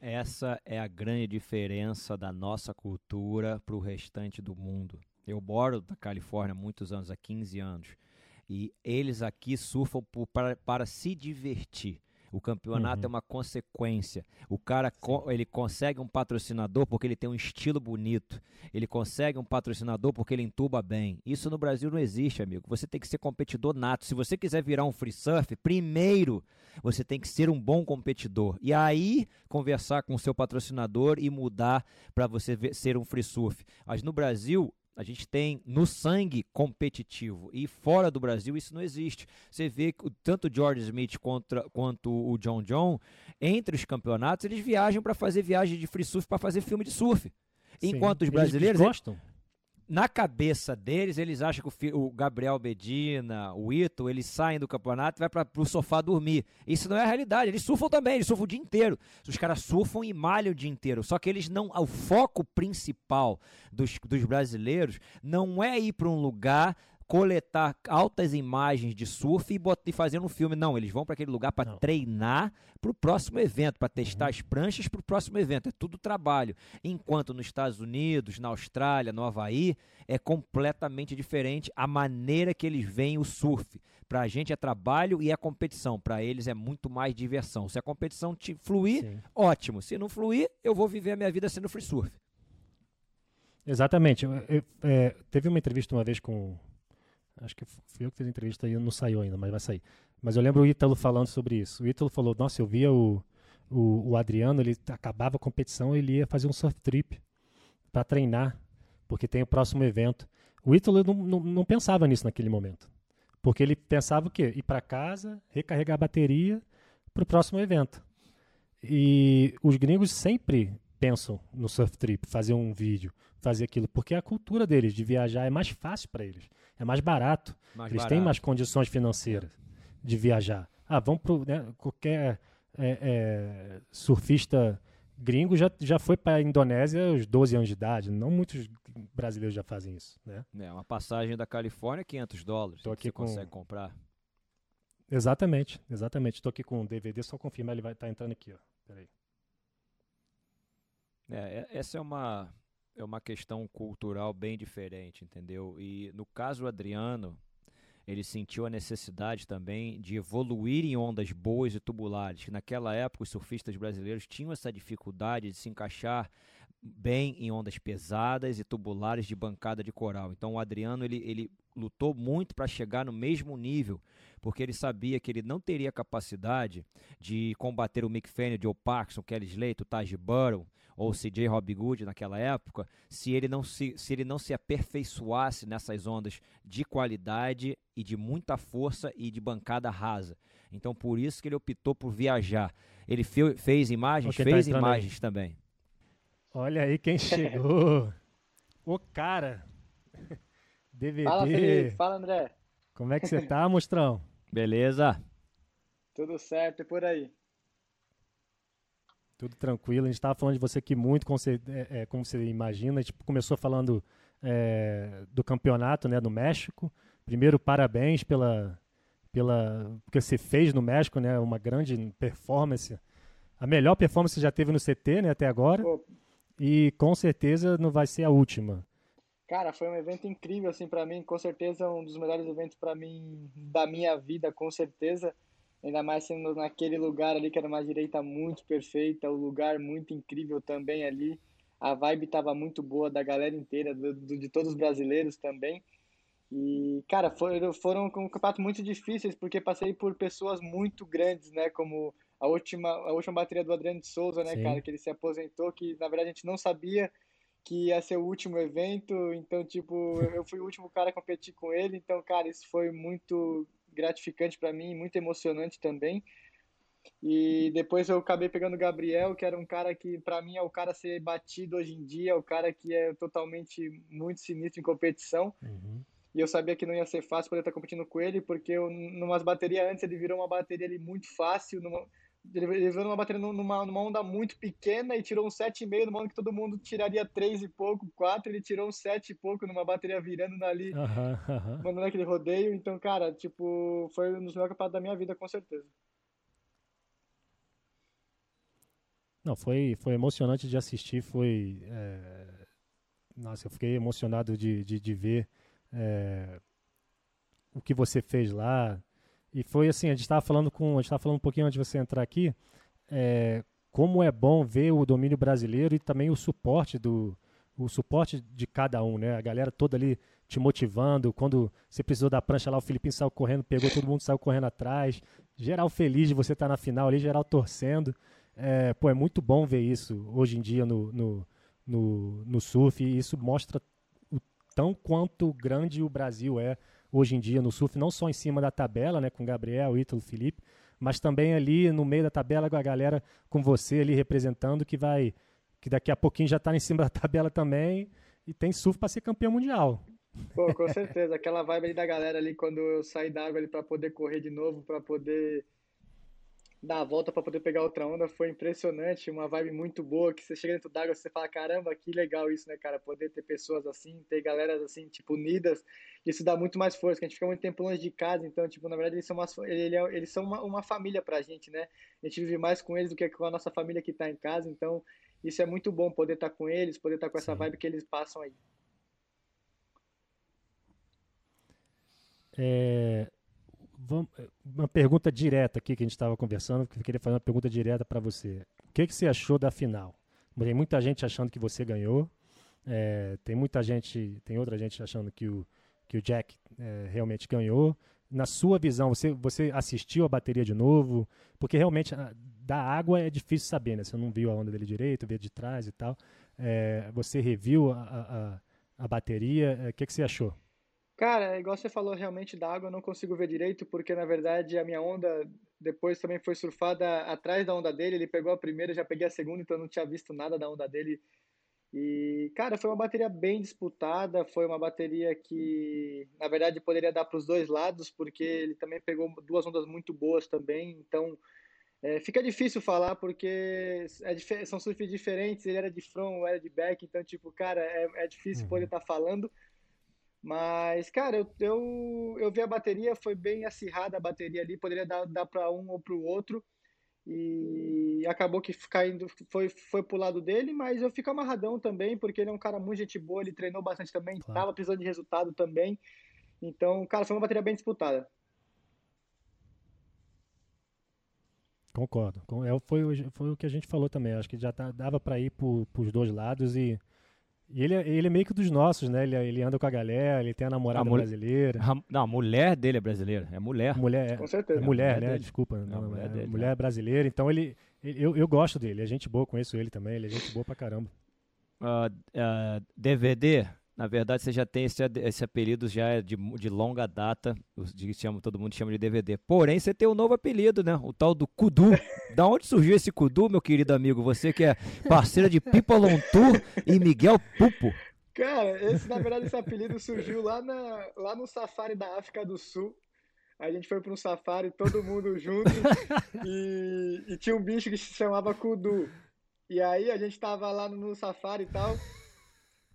Essa é a grande diferença da nossa cultura para o restante do mundo. Eu moro na Califórnia há muitos anos, há 15 anos, e eles aqui surfam por, para, para se divertir. O campeonato é uhum. é uma consequência. O cara co ele consegue um patrocinador porque ele tem um estilo bonito. Ele consegue um patrocinador porque ele entuba bem. Isso no Brasil não existe, amigo. Você tem que ser competidor nato. Se você quiser virar um free surf, primeiro você tem que ser um bom competidor. E aí conversar com o seu patrocinador e mudar para você ver, ser um free surf. Mas no Brasil, a gente tem no sangue competitivo. E fora do Brasil isso não existe. Você vê que tanto o George Smith contra, quanto o John John, entre os campeonatos, eles viajam para fazer viagem de free surf, para fazer filme de surf. Sim. Enquanto os brasileiros. Eles gostam na cabeça deles, eles acham que o, Gabriel Bedina, o Ito, eles saem do campeonato e vai para o sofá dormir. Isso não é a realidade. Eles surfam também, eles surfam o dia inteiro. Os caras surfam e malham o dia inteiro. Só que eles não. O foco principal dos, dos brasileiros não é ir para um lugar coletar altas imagens de surf e, e fazer um filme. Não, eles vão para aquele lugar para treinar para o próximo evento, para testar uhum. as pranchas para o próximo evento. É tudo trabalho. Enquanto nos Estados Unidos, na Austrália, no Havaí, é completamente diferente a maneira que eles veem o surf. Para a gente é trabalho e é competição. Para eles é muito mais diversão. Se a competição te fluir, Sim. ótimo. Se não fluir, eu vou viver a minha vida sendo free surf. Exatamente. Eu, eu, é, teve uma entrevista uma vez com Acho que fui eu que fiz a entrevista e não saiu ainda, mas vai sair. Mas eu lembro o Ítalo falando sobre isso. O Ítalo falou: Nossa, eu via o, o, o Adriano, ele acabava a competição, ele ia fazer um surf trip para treinar, porque tem o próximo evento. O Ítalo não, não, não, pensava nisso naquele momento. Porque ele pensava o quê? Ir para casa, recarregar a bateria para o próximo evento. E os gringos sempre pensam no surf trip, fazer um vídeo, fazer aquilo, porque a cultura deles de viajar é mais fácil para eles é mais barato. Mais eles barato. têm mais condições financeiras de viajar. Ah, vamos para né, qualquer é, é, surfista gringo já, já foi para a Indonésia aos 12 anos de idade. Não muitos brasileiros já fazem isso, né? É, uma passagem da Califórnia, 500 dólares. Tô aqui você com... consegue comprar. Exatamente, exatamente. Estou aqui com o DVD, só confirmar, ele vai estar tá entrando aqui, ó. Peraí. É, é essa é uma é uma questão cultural bem diferente, entendeu? E no caso Adriano, ele sentiu a necessidade também de evoluir em ondas boas e tubulares. Naquela época, os surfistas brasileiros tinham essa dificuldade de se encaixar bem em ondas pesadas e tubulares de bancada de coral. Então, o Adriano ele, ele lutou muito para chegar no mesmo nível, porque ele sabia que ele não teria capacidade de combater o Mick Fanning, o Joe Parkinson, o Kelly Slater, o Taj Burrow, ou CJ Rob Good naquela época, se ele não se, se ele não se aperfeiçoasse nessas ondas de qualidade e de muita força e de bancada rasa. Então por isso que ele optou por viajar. Ele fe, fez imagens, tá fez tá imagens aí. também. Olha aí quem chegou. o cara. DVD. Fala, Felipe. Fala, André. Como é que você tá, mostrão? Beleza. Tudo certo e por aí. Tudo tranquilo. A gente estava falando de você aqui muito, como você, é, é, como você imagina. A gente começou falando é, do campeonato né, no México. Primeiro, parabéns pela, pela que você fez no México, né? Uma grande performance. A melhor performance que já teve no CT, né, até agora. Pô. E com certeza não vai ser a última. Cara, foi um evento incrível assim para mim, com certeza um dos melhores eventos para mim da minha vida, com certeza. Ainda mais sendo naquele lugar ali que era uma direita muito perfeita, o lugar muito incrível também ali. A vibe estava muito boa da galera inteira, do, do, de todos os brasileiros também. E, cara, foram, foram um campeonato muito difíceis, porque passei por pessoas muito grandes, né? Como a última, a última bateria do Adriano de Souza, né, Sim. cara? Que ele se aposentou, que na verdade a gente não sabia que ia ser o último evento. Então, tipo, eu fui o último cara a competir com ele. Então, cara, isso foi muito gratificante para mim, muito emocionante também. E depois eu acabei pegando o Gabriel, que era um cara que, para mim, é o cara a ser batido hoje em dia, o cara que é totalmente muito sinistro em competição. Uhum. E eu sabia que não ia ser fácil poder estar competindo com ele, porque eu, numas baterias antes ele virou uma bateria ali muito fácil, numa, ele virou uma bateria numa, numa onda muito pequena e tirou um 7,5 numa onda que todo mundo tiraria 3 e pouco, 4, ele tirou um 7 e pouco numa bateria virando ali, mandando aquele rodeio. Então, cara, tipo, foi um dos melhores campeonatos da minha vida, com certeza. Não, foi, foi emocionante de assistir, foi... É... Nossa, eu fiquei emocionado de, de, de ver é... o que você fez lá, e foi assim, a gente estava falando com, a gente estava falando um pouquinho antes de você entrar aqui, é, como é bom ver o domínio brasileiro e também o suporte do o suporte de cada um, né? A galera toda ali te motivando. Quando você precisou da prancha lá, o Filipinho saiu correndo, pegou, todo mundo saiu correndo atrás. Geral feliz de você estar tá na final ali, geral torcendo. É, pô, é muito bom ver isso hoje em dia no, no, no, no surf. E isso mostra o tão quanto grande o Brasil é hoje em dia no surf, não só em cima da tabela, né, com Gabriel, Ítalo, Felipe, mas também ali no meio da tabela com a galera com você ali representando que vai que daqui a pouquinho já está em cima da tabela também e tem surf para ser campeão mundial. Pô, com certeza, aquela vibe da galera ali quando eu saí da água ali para poder correr de novo, para poder dar a volta para poder pegar outra onda foi impressionante, uma vibe muito boa, que você chega dentro d'água, você fala, caramba, que legal isso, né, cara, poder ter pessoas assim, ter galeras assim, tipo, unidas, isso dá muito mais força, que a gente fica muito tempo longe de casa, então, tipo, na verdade, eles são uma, eles são uma, uma família pra gente, né, a gente vive mais com eles do que com a nossa família que tá em casa, então, isso é muito bom, poder estar tá com eles, poder estar tá com essa Sim. vibe que eles passam aí. É, uma pergunta direta aqui que a gente estava conversando, que eu queria fazer uma pergunta direta para você. O que, que você achou da final? Tem muita gente achando que você ganhou, é, tem muita gente, tem outra gente achando que o, que o Jack é, realmente ganhou. Na sua visão, você, você assistiu a bateria de novo? Porque realmente da água é difícil saber, né? Você não viu a onda dele direito, veio de trás e tal. É, você reviu a, a, a bateria, o que, que você achou? Cara, igual você falou realmente da água, eu não consigo ver direito, porque na verdade a minha onda depois também foi surfada atrás da onda dele. Ele pegou a primeira, já peguei a segunda, então eu não tinha visto nada da onda dele. E, cara, foi uma bateria bem disputada. Foi uma bateria que, na verdade, poderia dar para os dois lados, porque ele também pegou duas ondas muito boas também. Então, é, fica difícil falar, porque é, são surfs diferentes. Ele era de front, eu era de back. Então, tipo, cara, é, é difícil uhum. poder estar tá falando. Mas, cara, eu, eu, eu vi a bateria, foi bem acirrada a bateria ali, poderia dar, dar para um ou para o outro. E acabou que caindo, foi, foi pro lado dele, mas eu fico amarradão também, porque ele é um cara muito gente boa, ele treinou bastante também, claro. tava precisando de resultado também. Então, cara, foi uma bateria bem disputada. Concordo. É, foi, foi o que a gente falou também. Acho que já tá, dava para ir para os dois lados e e ele, é, ele é meio que dos nossos, né? Ele, ele anda com a galera, ele tem a namorada a brasileira. A, não, a mulher dele é brasileira, é mulher. mulher é, com certeza. É mulher, mulher né? Dele. Desculpa. Não, não, mulher, é, dele, mulher é brasileira, então ele, Eu, eu gosto dele, é gente boa, conheço ele também, ele é gente boa pra caramba. Uh, uh, DVD, na verdade, você já tem esse, esse apelido já de, de longa data, de, chama, todo mundo chama de DVD. Porém, você tem um novo apelido, né? O tal do Kudu. da onde surgiu esse Kudu, meu querido amigo? Você que é parceira de Pipa Tour e Miguel Pupo. Cara, esse, na verdade, esse apelido surgiu lá, na, lá no safari da África do Sul. A gente foi para um safari, todo mundo junto, e, e, tinha um bicho que se chamava Kudu. E aí a gente tava lá no safari e tal,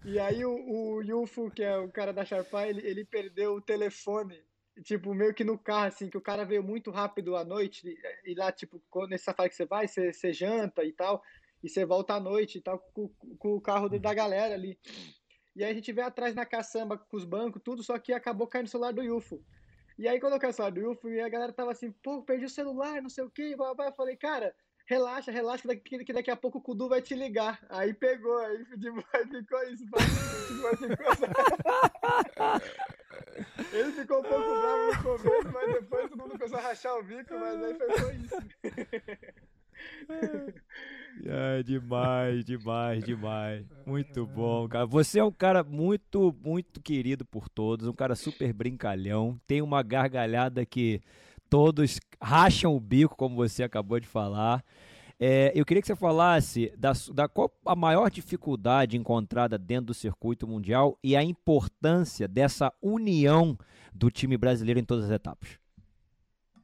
e aí o, o que é o cara da Sharpay, ele, ele perdeu o telefone, tipo, meio que no carro, assim, que o cara veio muito rápido à noite, e, e lá, tipo, nesse safari que você vai, você, você janta e tal, e você volta à noite e tal, com, com o carro da galera ali. E aí a gente veio atrás na caçamba com os bancos, tudo, só que acabou caindo o celular do Yufo. E aí quando eu caí o celular do Yufo, e a galera tava assim, pô, perdi o celular, não sei o quê, eu falei, cara, relaxa, relaxa, que daqui, que daqui a pouco o Kudu vai te ligar. Aí pegou, aí ficou isso. Ele ficou um pouco bravo no começo, mas depois todo mundo começou a rachar o bico, mas aí foi isso. É demais, demais, demais. Muito bom, cara. Você é um cara muito, muito querido por todos, um cara super brincalhão, tem uma gargalhada que todos racham o bico, como você acabou de falar. É, eu queria que você falasse da, da qual a maior dificuldade encontrada dentro do circuito mundial e a importância dessa união do time brasileiro em todas as etapas.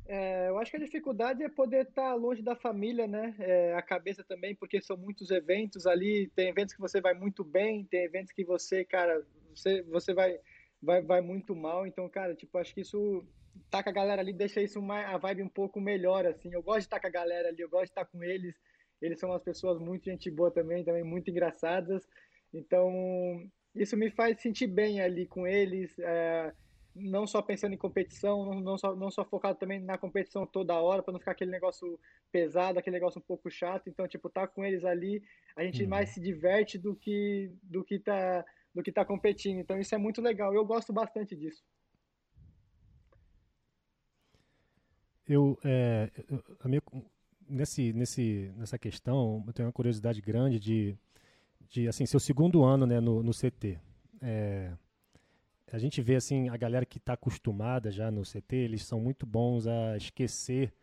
É, eu acho que a dificuldade é poder estar longe da família, né? É, a cabeça também, porque são muitos eventos ali. Tem eventos que você vai muito bem, tem eventos que você, cara, você, você vai, vai, vai muito mal. Então, cara, tipo, acho que isso tá com a galera ali deixa isso uma, a vibe um pouco melhor, assim. Eu gosto de estar com a galera ali, eu gosto de estar com eles. Eles são umas pessoas muito gente boa também, também muito engraçadas. Então, isso me faz sentir bem ali com eles, é, não só pensando em competição, não, não, só, não só focado também na competição toda hora, para não ficar aquele negócio pesado, aquele negócio um pouco chato. Então, tipo, tá com eles ali, a gente uhum. mais se diverte do que do que tá do que tá competindo. Então, isso é muito legal. Eu gosto bastante disso. Eu, é, a minha, nesse, nesse, nessa questão, eu tenho uma curiosidade grande de, de assim, seu segundo ano né, no, no CT. É, a gente vê assim a galera que está acostumada já no CT, eles são muito bons a esquecer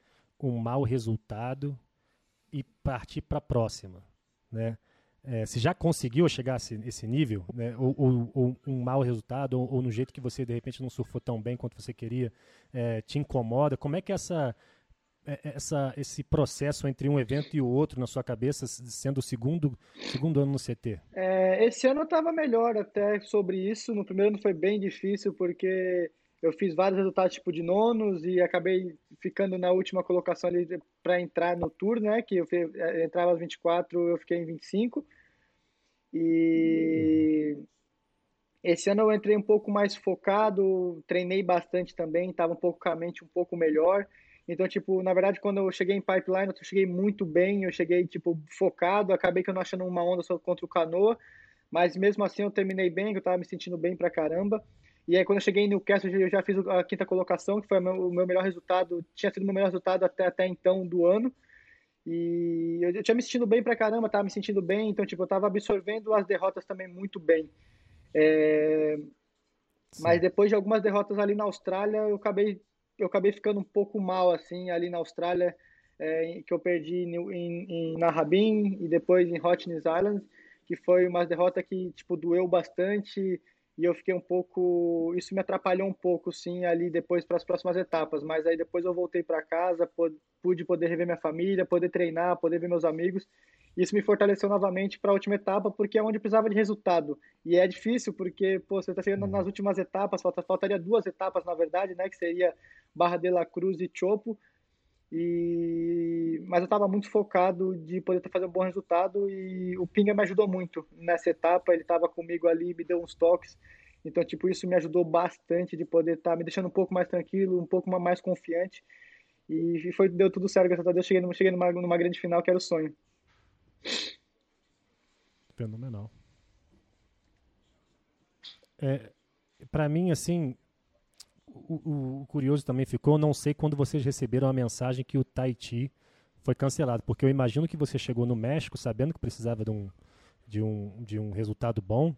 um mau resultado e partir para a próxima, né? É, se já conseguiu chegar a esse, esse nível, né, ou, ou, ou, um mau resultado, ou, ou, no jeito que você de repente não surfou tão bem quanto você queria, é, te incomoda? Como é que essa, é, essa, esse processo entre um evento e o outro na sua cabeça, sendo o segundo, segundo ano no CT? É, esse ano eu estava melhor até sobre isso. No primeiro ano foi bem difícil, porque eu fiz vários resultados tipo de nonos e acabei ficando na última colocação ali para entrar no tour, né? Que eu, eu é, entrava às 24, eu fiquei em 25. E esse ano eu entrei um pouco mais focado, treinei bastante também, estava um pouco com a mente um pouco melhor. Então, tipo, na verdade, quando eu cheguei em pipeline, eu cheguei muito bem, eu cheguei, tipo, focado, acabei que eu não achando uma onda só contra o canoa, mas mesmo assim eu terminei bem, eu estava me sentindo bem pra caramba. E aí, quando eu cheguei em Newcastle, eu já fiz a quinta colocação, que foi o meu melhor resultado, tinha sido o meu melhor resultado até, até então do ano. E eu, eu tinha me sentindo bem pra caramba, tava me sentindo bem, então, tipo, eu tava absorvendo as derrotas também muito bem. É... Mas depois de algumas derrotas ali na Austrália, eu acabei, eu acabei ficando um pouco mal, assim, ali na Austrália, é, que eu perdi em, em, em Narrabin e depois em Hotness Island, que foi uma derrota que, tipo, doeu bastante e eu fiquei um pouco, isso me atrapalhou um pouco, sim, ali depois para as próximas etapas, mas aí depois eu voltei para casa, pude poder rever minha família, poder treinar, poder ver meus amigos, isso me fortaleceu novamente para a última etapa, porque é onde precisava de resultado, e é difícil, porque, pô, você está chegando uhum. nas últimas etapas, falta, faltaria duas etapas, na verdade, né, que seria Barra de la Cruz e Chopo, e mas eu estava muito focado de poder fazer um bom resultado e o Pinga me ajudou muito nessa etapa, ele estava comigo ali, me deu uns toques. Então, tipo, isso me ajudou bastante de poder estar tá me deixando um pouco mais tranquilo, um pouco mais confiante. E foi deu tudo certo, graças a Deus, cheguei, cheguei numa, numa grande final que era o sonho. Fenomenal. É, para mim, assim, o, o, curioso também ficou, não sei quando vocês receberam a mensagem que o Tahiti foi cancelado, porque eu imagino que você chegou no México sabendo que precisava de um, de um, de um resultado bom,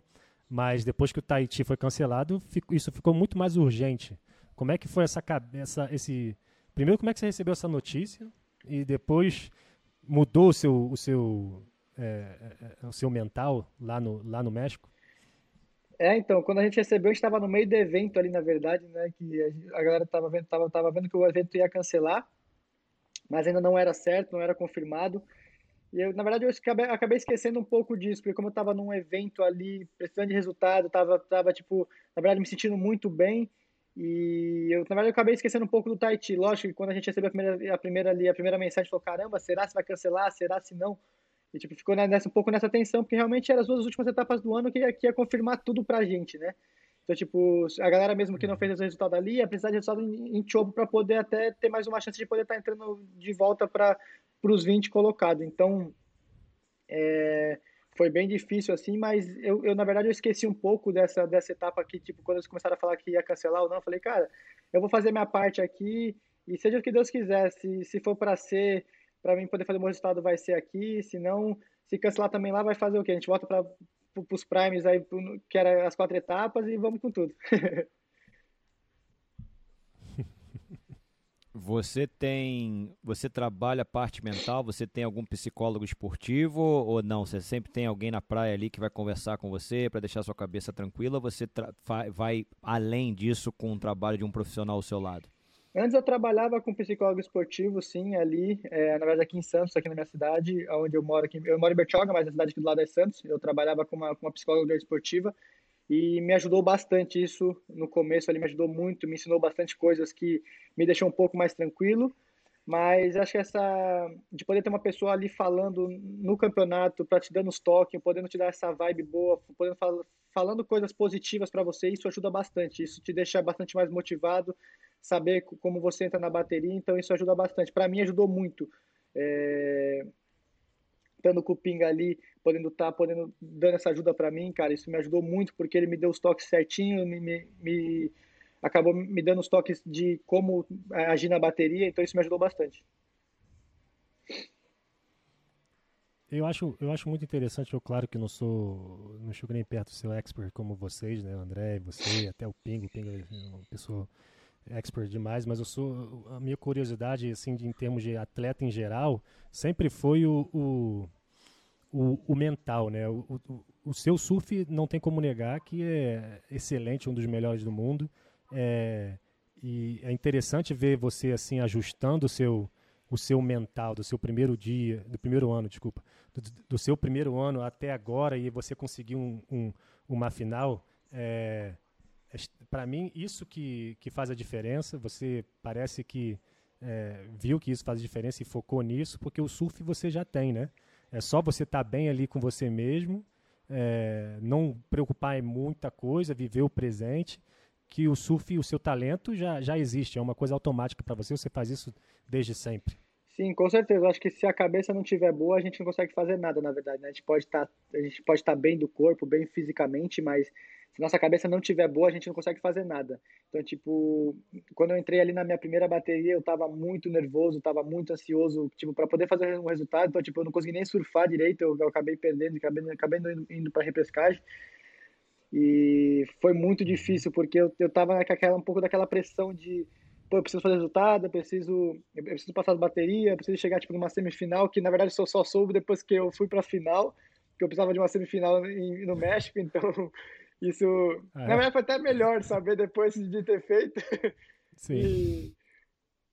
mas depois que o Tahiti foi cancelado, fico, isso ficou muito mais urgente. Como é que foi essa cabeça, esse primeiro como é que você recebeu essa notícia e depois mudou o seu o seu é, é, o seu mental lá no lá no México? É, então, quando a gente recebeu, a gente estava no meio do evento ali, na verdade, né, que a galera estava vendo, tava, tava vendo que o evento ia cancelar, mas ainda não era certo, não era confirmado. E eu, na verdade, eu acabei, esquecendo um pouco disso, porque como eu estava num evento ali, precisando de resultado, tava, tava, tipo, na verdade, me sentindo muito bem, e eu, na verdade, eu acabei esquecendo um pouco do Tahiti. Lógico que quando a gente recebeu a primeira, a primeira ali, a primeira mensagem, falou, caramba, será se vai cancelar? Será se não? E, tipo, ficou nessa, um pouco nessa tensão, porque realmente eram as duas últimas etapas do ano que ia, que ia confirmar tudo pra gente, né? Então, tipo, a galera mesmo que não fez o resultado ali ia precisar de resultado em, em Chopo para poder até ter mais uma chance de poder estar tá entrando de volta para os 20 colocados. Então, é, foi bem difícil assim, mas eu, eu, na verdade eu esqueci um pouco dessa, dessa etapa aqui, tipo, quando eles começaram a falar que ia cancelar ou não, eu falei, cara, eu vou fazer minha parte aqui e seja o que Deus quiser, se, se for para ser para mim poder fazer o meu resultado vai ser aqui, se não, se cancelar também lá vai fazer o quê? A gente volta para os primes aí, que era as quatro etapas e vamos com tudo. Você tem, você trabalha parte mental, você tem algum psicólogo esportivo ou não? Você sempre tem alguém na praia ali que vai conversar com você para deixar sua cabeça tranquila? Você vai além disso com o trabalho de um profissional ao seu lado? Antes eu trabalhava com psicólogo esportivo, sim, ali, é, na verdade aqui em Santos, aqui na minha cidade, onde eu moro aqui. Eu moro em Bertioga, mas a cidade aqui do lado é Santos. Eu trabalhava com uma, com uma psicóloga esportiva e me ajudou bastante isso no começo, ele me ajudou muito, me ensinou bastante coisas que me deixou um pouco mais tranquilo. Mas acho que essa de poder ter uma pessoa ali falando no campeonato, para te dando os toques, podendo te dar essa vibe boa, podendo fal falando coisas positivas para você, isso ajuda bastante. Isso te deixa bastante mais motivado, saber como você entra na bateria, então isso ajuda bastante. Para mim ajudou muito. É... Estando com o Pinga ali, podendo estar, tá, podendo dando essa ajuda para mim, cara, isso me ajudou muito porque ele me deu os toques certinho, me, me, me acabou me dando os toques de como agir na bateria, então isso me ajudou bastante. Eu acho, eu acho muito interessante, eu claro que não sou, não chego nem perto do seu expert como vocês, né, André, você, até o Pingo, o Pingo é uma pessoa expert demais, mas eu sou a minha curiosidade assim de, em termos de atleta em geral sempre foi o, o, o, o mental, né? O, o, o, seu surf não tem como negar que é excelente, um dos melhores do mundo. É, e é interessante ver você assim ajustando o seu o seu mental do seu primeiro dia, do primeiro ano, desculpa, do, do seu primeiro ano até agora e você conseguir um, um uma final. É, para mim, isso que, que faz a diferença. Você parece que é, viu que isso faz diferença e focou nisso, porque o surf você já tem, né? É só você estar tá bem ali com você mesmo, é, não preocupar em muita coisa, viver o presente, que o surf, o seu talento já, já existe, é uma coisa automática para você, você faz isso desde sempre. Sim, com certeza. Acho que se a cabeça não estiver boa, a gente não consegue fazer nada, na verdade. Né? A gente pode estar, tá, estar tá bem do corpo, bem fisicamente, mas se nossa cabeça não estiver boa, a gente não consegue fazer nada. Então, tipo, quando eu entrei ali na minha primeira bateria, eu estava muito nervoso, estava muito ansioso, tipo, para poder fazer um resultado. Então, tipo, eu não consegui nem surfar direito, eu, eu acabei perdendo, acabei, acabei indo, indo para repescagem. E foi muito difícil, porque eu, eu tava naquela, um pouco daquela pressão de pô, eu preciso fazer resultado, eu preciso, eu preciso passar as baterias, eu preciso chegar tipo numa semifinal, que na verdade eu só soube depois que eu fui para a final, que eu precisava de uma semifinal em, no México, então isso, ah, na verdade, foi até melhor saber depois de ter feito. Sim. E,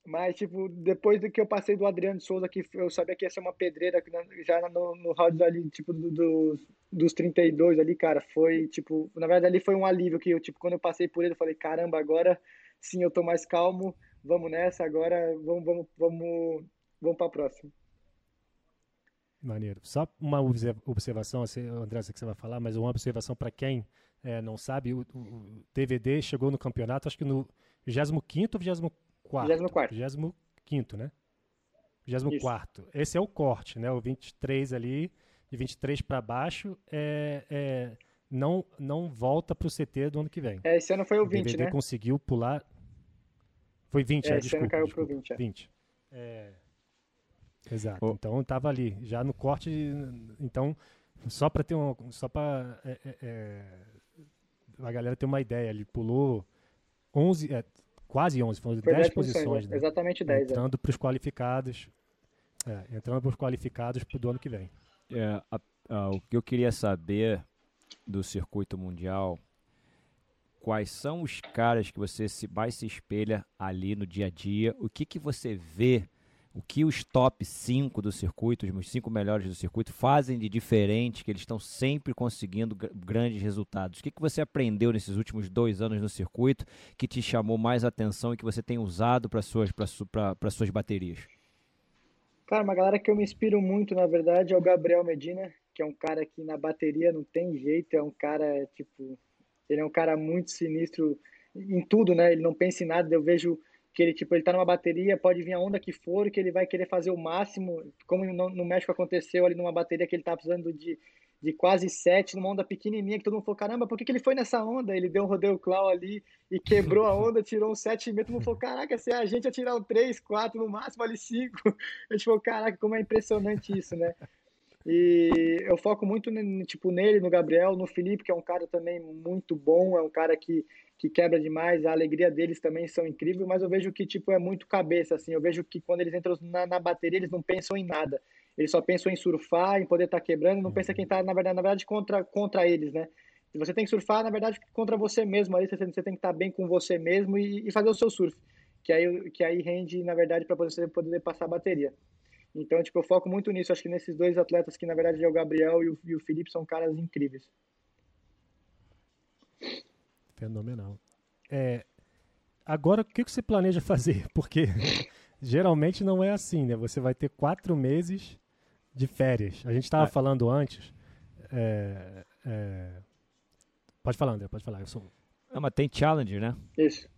mas, tipo, depois do que eu passei do Adriano Souza, que eu sabia que ia ser uma pedreira já no, no round ali, tipo, do, do, dos 32 ali, cara, foi, tipo, na verdade ali foi um alívio que eu, tipo, quando eu passei por ele, eu falei, caramba, agora sim eu tô mais calmo, vamos nessa, agora vamos, vamos, vamos, vamos pra próxima. Maneiro. Só uma observação, André, que você vai falar, mas uma observação para quem é, não sabe, o, o, DVD chegou no campeonato, acho que no 25 ou 24? 24. 25, né? 24. Esse é o corte, né? O 23 ali, de 23 para baixo, é, é, não, não volta para o CT do ano que vem. É, esse ano foi o 20, o DVD né? conseguiu pular. Foi 20, é, é esse desculpa. ano caiu desculpa, pro 20. É. 20. É... Exato. Oh. Então estava ali, já no corte. Então, só para ter um. Só para é, é, é, a galera ter uma ideia, ele pulou 11, é, quase 11, foram 10, 10 posições. Né? Exatamente 10. É. Entrando para os qualificados. entrando para os qualificados do ano que vem. A, a, o que eu queria saber do circuito mundial quais são os caras que você se, mais se espelha ali no dia a dia, o que, que você vê, o que os top 5 do circuito, os 5 melhores do circuito fazem de diferente, que eles estão sempre conseguindo grandes resultados. O que, que você aprendeu nesses últimos dois anos no circuito que te chamou mais atenção e que você tem usado para suas, para suas baterias? Cara, uma galera que eu me inspiro muito, na verdade, é o Gabriel Medina, que é um cara que na bateria não tem jeito, é um cara, tipo, ele é um cara muito sinistro em tudo, né? Ele não pensa em nada. Eu vejo que ele, tipo, ele tá numa bateria, pode vir a onda que for, que ele vai querer fazer o máximo, como no, no México aconteceu ali numa bateria que ele tá precisando de, de quase sete, numa onda pequenininha, que todo mundo falou, caramba, por que, que ele foi nessa onda? Ele deu um rodeio clau ali e quebrou a onda, tirou um sete e meio, todo mundo falou, caraca, se a gente ia tirar um três, quatro, no máximo ali cinco. A gente falou, caraca, como é impressionante isso, né? E eu foco muito tipo nele, no Gabriel, no Felipe, que é um cara também muito bom, é um cara que, que quebra demais, a alegria deles também são incríveis, mas eu vejo que tipo é muito cabeça assim, eu vejo que quando eles entram na, na bateria, eles não pensam em nada. Eles só pensam em surfar, em poder estar tá quebrando, não pensa quem está na verdade, na verdade contra contra eles, né? Você tem que surfar, na verdade, contra você mesmo, aí você, você tem que estar tá bem com você mesmo e, e, fazer o seu surf, que aí que aí rende, na verdade, para você poder passar a bateria. Então, tipo, eu foco muito nisso. Acho que nesses dois atletas, que na verdade é o Gabriel e o, e o Felipe, são caras incríveis. Fenomenal. É, agora, o que você planeja fazer? Porque geralmente não é assim, né? Você vai ter quatro meses de férias. A gente estava ah. falando antes. É, é... Pode falar, André, pode falar. Eu sou... Não, mas tem challenge, né? Isso.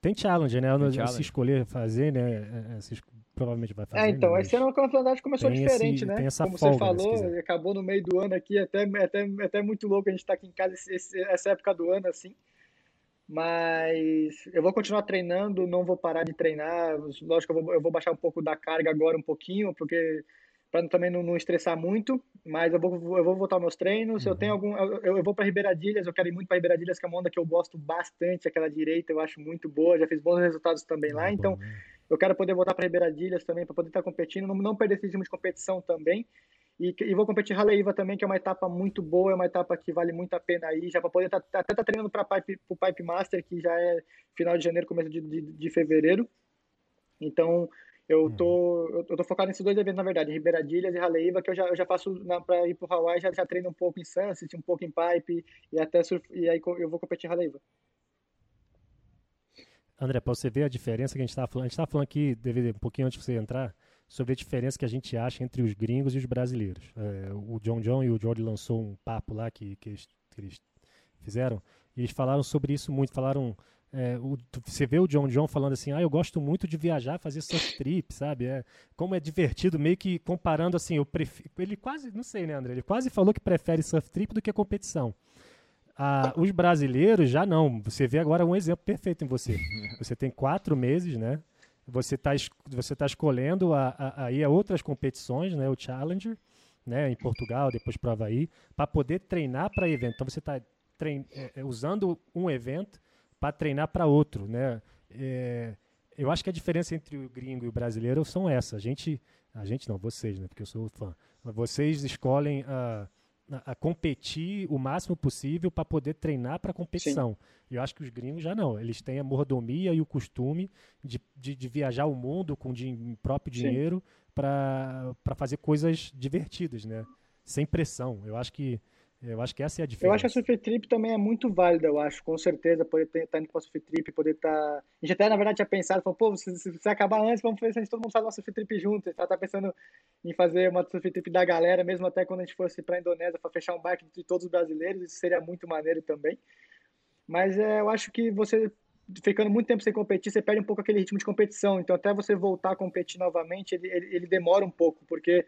Tem challenge, né? Tem challenge. Se escolher fazer, né? É, é, se provavelmente vai fazer. É, então, né? esse ano a campeonato começou diferente, esse, né? Tem essa Como folga, você falou, acabou no meio do ano aqui, até, até, até muito louco a gente estar tá aqui em casa esse, essa época do ano, assim. Mas eu vou continuar treinando, não vou parar de treinar. Lógico que eu vou, eu vou baixar um pouco da carga agora, um pouquinho, porque para também não, não, estressar muito, mas eu vou, eu vou voltar meus treinos. Uhum. Eu tenho algum, eu, eu vou para Ribeiradilhas, eu quero ir muito para Ribeiradilhas, que é uma onda que eu gosto bastante, aquela direita, eu acho muito boa, já fiz bons resultados também lá, então né? Eu quero poder voltar para Ribeiradilhas também, para poder estar competindo, não, não perder esse ritmo de competição também. E, e vou competir Raleiva também, que é uma etapa muito boa, é uma etapa que vale muito a pena aí, já para poder tá, tá, até estar tá treinando para pipe, o Pipe Master, que já é final de janeiro, começo de, de, de fevereiro. Então, eu tô, eu, eu tô focado nesses dois eventos, na verdade, Ribeiradilhas e Raleiva, que eu já, eu já faço para ir para o Hawaii, já, já treino um pouco em Sunset, um pouco em Pipe, e até surf, e aí eu vou competir em Raleiva. André, para você ver a diferença que a gente estava falando, a gente estava falando aqui, DVD, um pouquinho antes de você entrar, sobre a diferença que a gente acha entre os gringos e os brasileiros. É, o John John e o Jordi lançou um papo lá que, que, eles, que eles fizeram, e eles falaram sobre isso muito, falaram... É, o, você vê o John John falando assim, ah, eu gosto muito de viajar, fazer surf trip, sabe? É, como é divertido, meio que comparando assim, eu prefiro, ele quase, não sei, né, André? Ele quase falou que prefere surf trip do que competição. Ah, os brasileiros já não. Você vê agora um exemplo perfeito em você. Você tem quatro meses, né? Você está você tá escolhendo a, a, a outras competições, né? O Challenger, né? Em Portugal, depois para Havaí, para poder treinar para evento. Então você está é, é, usando um evento para treinar para outro, né? É, eu acho que a diferença entre o gringo e o brasileiro são essa. A gente, a gente não, vocês, né? Porque eu sou fã. Vocês escolhem a a, competir o máximo possível para poder treinar para competição. Sim. Eu acho que os gringos já não. Eles têm a mordomia e o costume de, de, de viajar o mundo com din próprio dinheiro para fazer coisas divertidas, né? Sem pressão. Eu acho que eu acho que essa é a diferença. Eu acho que a Surf Trip também é muito válida, eu acho, com certeza, poder estar tá indo para a Surf Trip, poder estar... Tá... A gente até, na verdade, tinha pensado, falou, pô, se, se, se acabar antes, vamos fazer, a gente todo mundo faz uma Surf Trip junto. A gente tá pensando em fazer uma Surf Trip da galera, mesmo até quando a gente fosse para a Indonésia, para fechar um barco de todos os brasileiros, isso seria muito maneiro também. Mas é, eu acho que você, ficando muito tempo sem competir, você perde um pouco aquele ritmo de competição. Então, até você voltar a competir novamente, ele, ele, ele demora um pouco, porque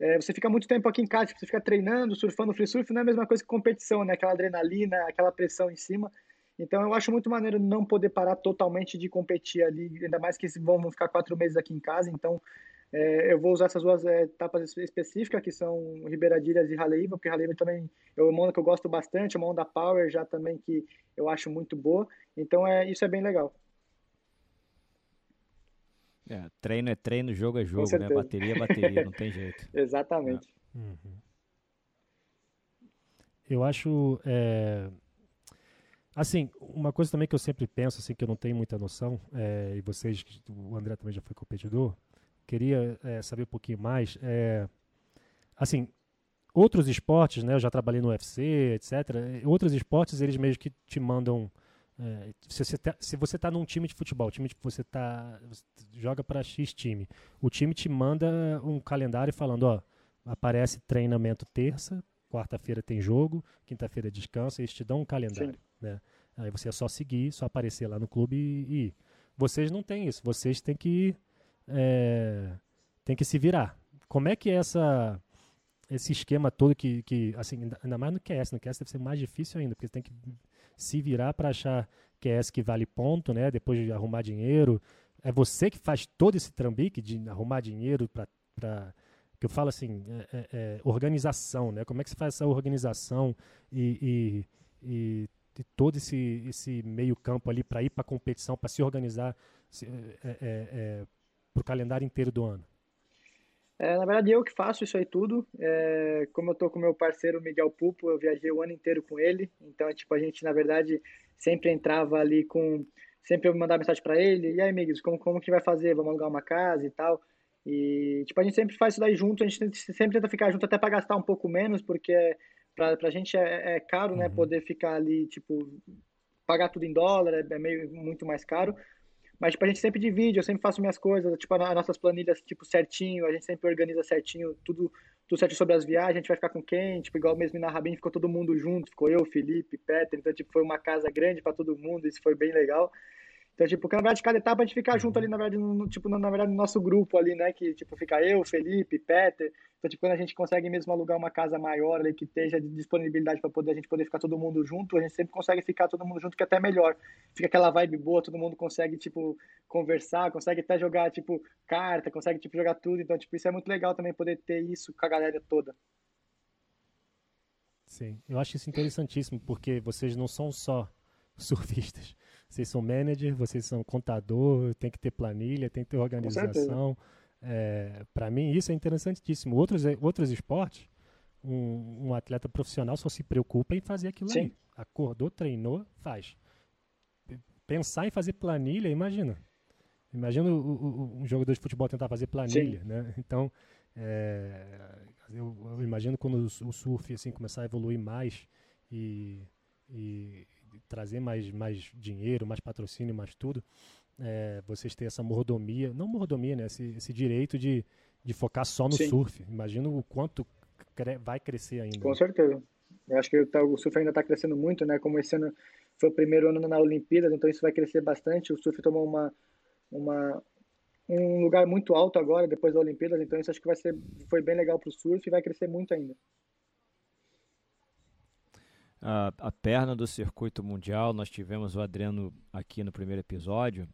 é, você fica muito tempo aqui em casa, tipo, você fica treinando, surfando free surf, não é a mesma coisa que competição, né? Aquela adrenalina, aquela pressão em cima. Então eu acho muito maneiro não poder parar totalmente de competir ali, ainda mais que vão ficar quatro meses aqui em casa. Então É, eu vou usar essas duas é, etapas específicas, que são Ribeiradilhas e Raleiva, porque Raleiva também é uma onda que eu gosto bastante, uma onda power já também que eu acho muito boa. Então, é, isso é bem legal. É, treino é treino, jogo é jogo, né? Bateria é bateria, não tem jeito. Exatamente. É. Uhum. Eu acho. É... Assim, uma coisa também que eu sempre penso, assim, que eu não tenho muita noção, é, e vocês, o André também já foi competidor, queria é, saber um pouquinho mais. É, assim, outros esportes, né? Eu já trabalhei no UFC, etc. Outros esportes, eles mesmo que te mandam é, se você tá, se você tá num time de futebol, time que você tá você joga para X time, o time te manda um calendário falando, ó, aparece treinamento terça, quarta-feira tem jogo, quinta-feira descansa, eles te dão um calendário, Sim. né? Aí você é só seguir, só aparecer lá no clube e, ir. Vocês não têm isso, vocês têm que é, têm que se virar. Como é que é essa esse esquema todo que, que assim, ainda mais no QS, no QS deve ser mais difícil ainda, porque você tem que se virar para achar que é essa que vale ponto, né? Depois de arrumar dinheiro. É você que faz todo esse trambique de arrumar dinheiro para que eu falo assim, é, é, é, organização, né? Como é que você faz essa organização e, e, e, e todo esse, esse meio campo ali para ir para a competição, para se organizar é, é, é para o calendário inteiro do ano? É, na verdade, eu que faço isso aí tudo. É, como eu tô com meu parceiro Miguel Pupo, eu viajei o ano inteiro com ele. Então, tipo, a gente, na verdade, sempre entrava ali com... Sempre eu mandava mensagem para ele. E aí, amigos, como, como que vai fazer? Vamos alugar uma casa e tal. E, tipo, a gente sempre faz isso daí junto. A gente sempre tenta ficar junto até para gastar um pouco menos, porque para a gente é, é caro, né? Uhum. Poder ficar ali, tipo, pagar tudo em dólar é, é meio muito mais caro. Mas, tipo, a gente sempre divide, eu sempre faço minhas coisas, tipo, as nossas planilhas, tipo, certinho, a gente sempre organiza certinho, tudo, tudo certinho sobre as viagens, a gente vai ficar com quem, tipo, igual mesmo na Rabin, ficou todo mundo junto, ficou eu, Felipe, Peter, então, tipo, foi uma casa grande para todo mundo, isso foi bem legal. Então, tipo, porque na verdade, cada etapa a gente fica junto ali, na verdade, no, tipo, na verdade, no nosso grupo ali, né? Que, tipo, fica eu, Felipe, Peter. Então, tipo, quando a gente consegue mesmo alugar uma casa maior ali, que esteja de disponibilidade para poder a gente poder ficar todo mundo junto, a gente sempre consegue ficar todo mundo junto, que é até melhor. Fica aquela vibe boa, todo mundo consegue, tipo, conversar, consegue até jogar, tipo, carta, consegue, tipo, jogar tudo. Então, tipo, isso é muito legal também, poder ter isso com a galera toda. Sim, eu acho isso interessantíssimo, porque vocês não são só surfistas vocês são manager, vocês são contador, tem que ter planilha, tem que ter organização. É, Para mim, isso é interessantíssimo. Outros, outros esportes, um, um, atleta profissional só se preocupa em fazer aquilo Sim. ali. Acordou, treinou, faz. Pensar em fazer planilha, imagina. Imagina o, o, um jogador de futebol tentar fazer planilha, Sim. né? Então, é, eu, eu, imagino quando o, o surf assim começar a evoluir mais e, e trazer mais, mais dinheiro, mais patrocínio, mais tudo, é, vocês terem essa mordomia, não mordomia, né? Esse, esse direito de, de focar só no Sim. surf. Imagino o quanto cre vai crescer ainda. Com certeza. Eu acho que o surf ainda está crescendo muito, né? Como esse ano foi o primeiro ano na Olimpíada, então isso vai crescer bastante. O surf tomou uma, uma, um lugar muito alto agora, depois da Olimpíada, então isso acho que vai ser, foi bem legal para o surf e vai crescer muito ainda a, a perna do circuito mundial. Nós tivemos o Adriano aqui no primeiro episódio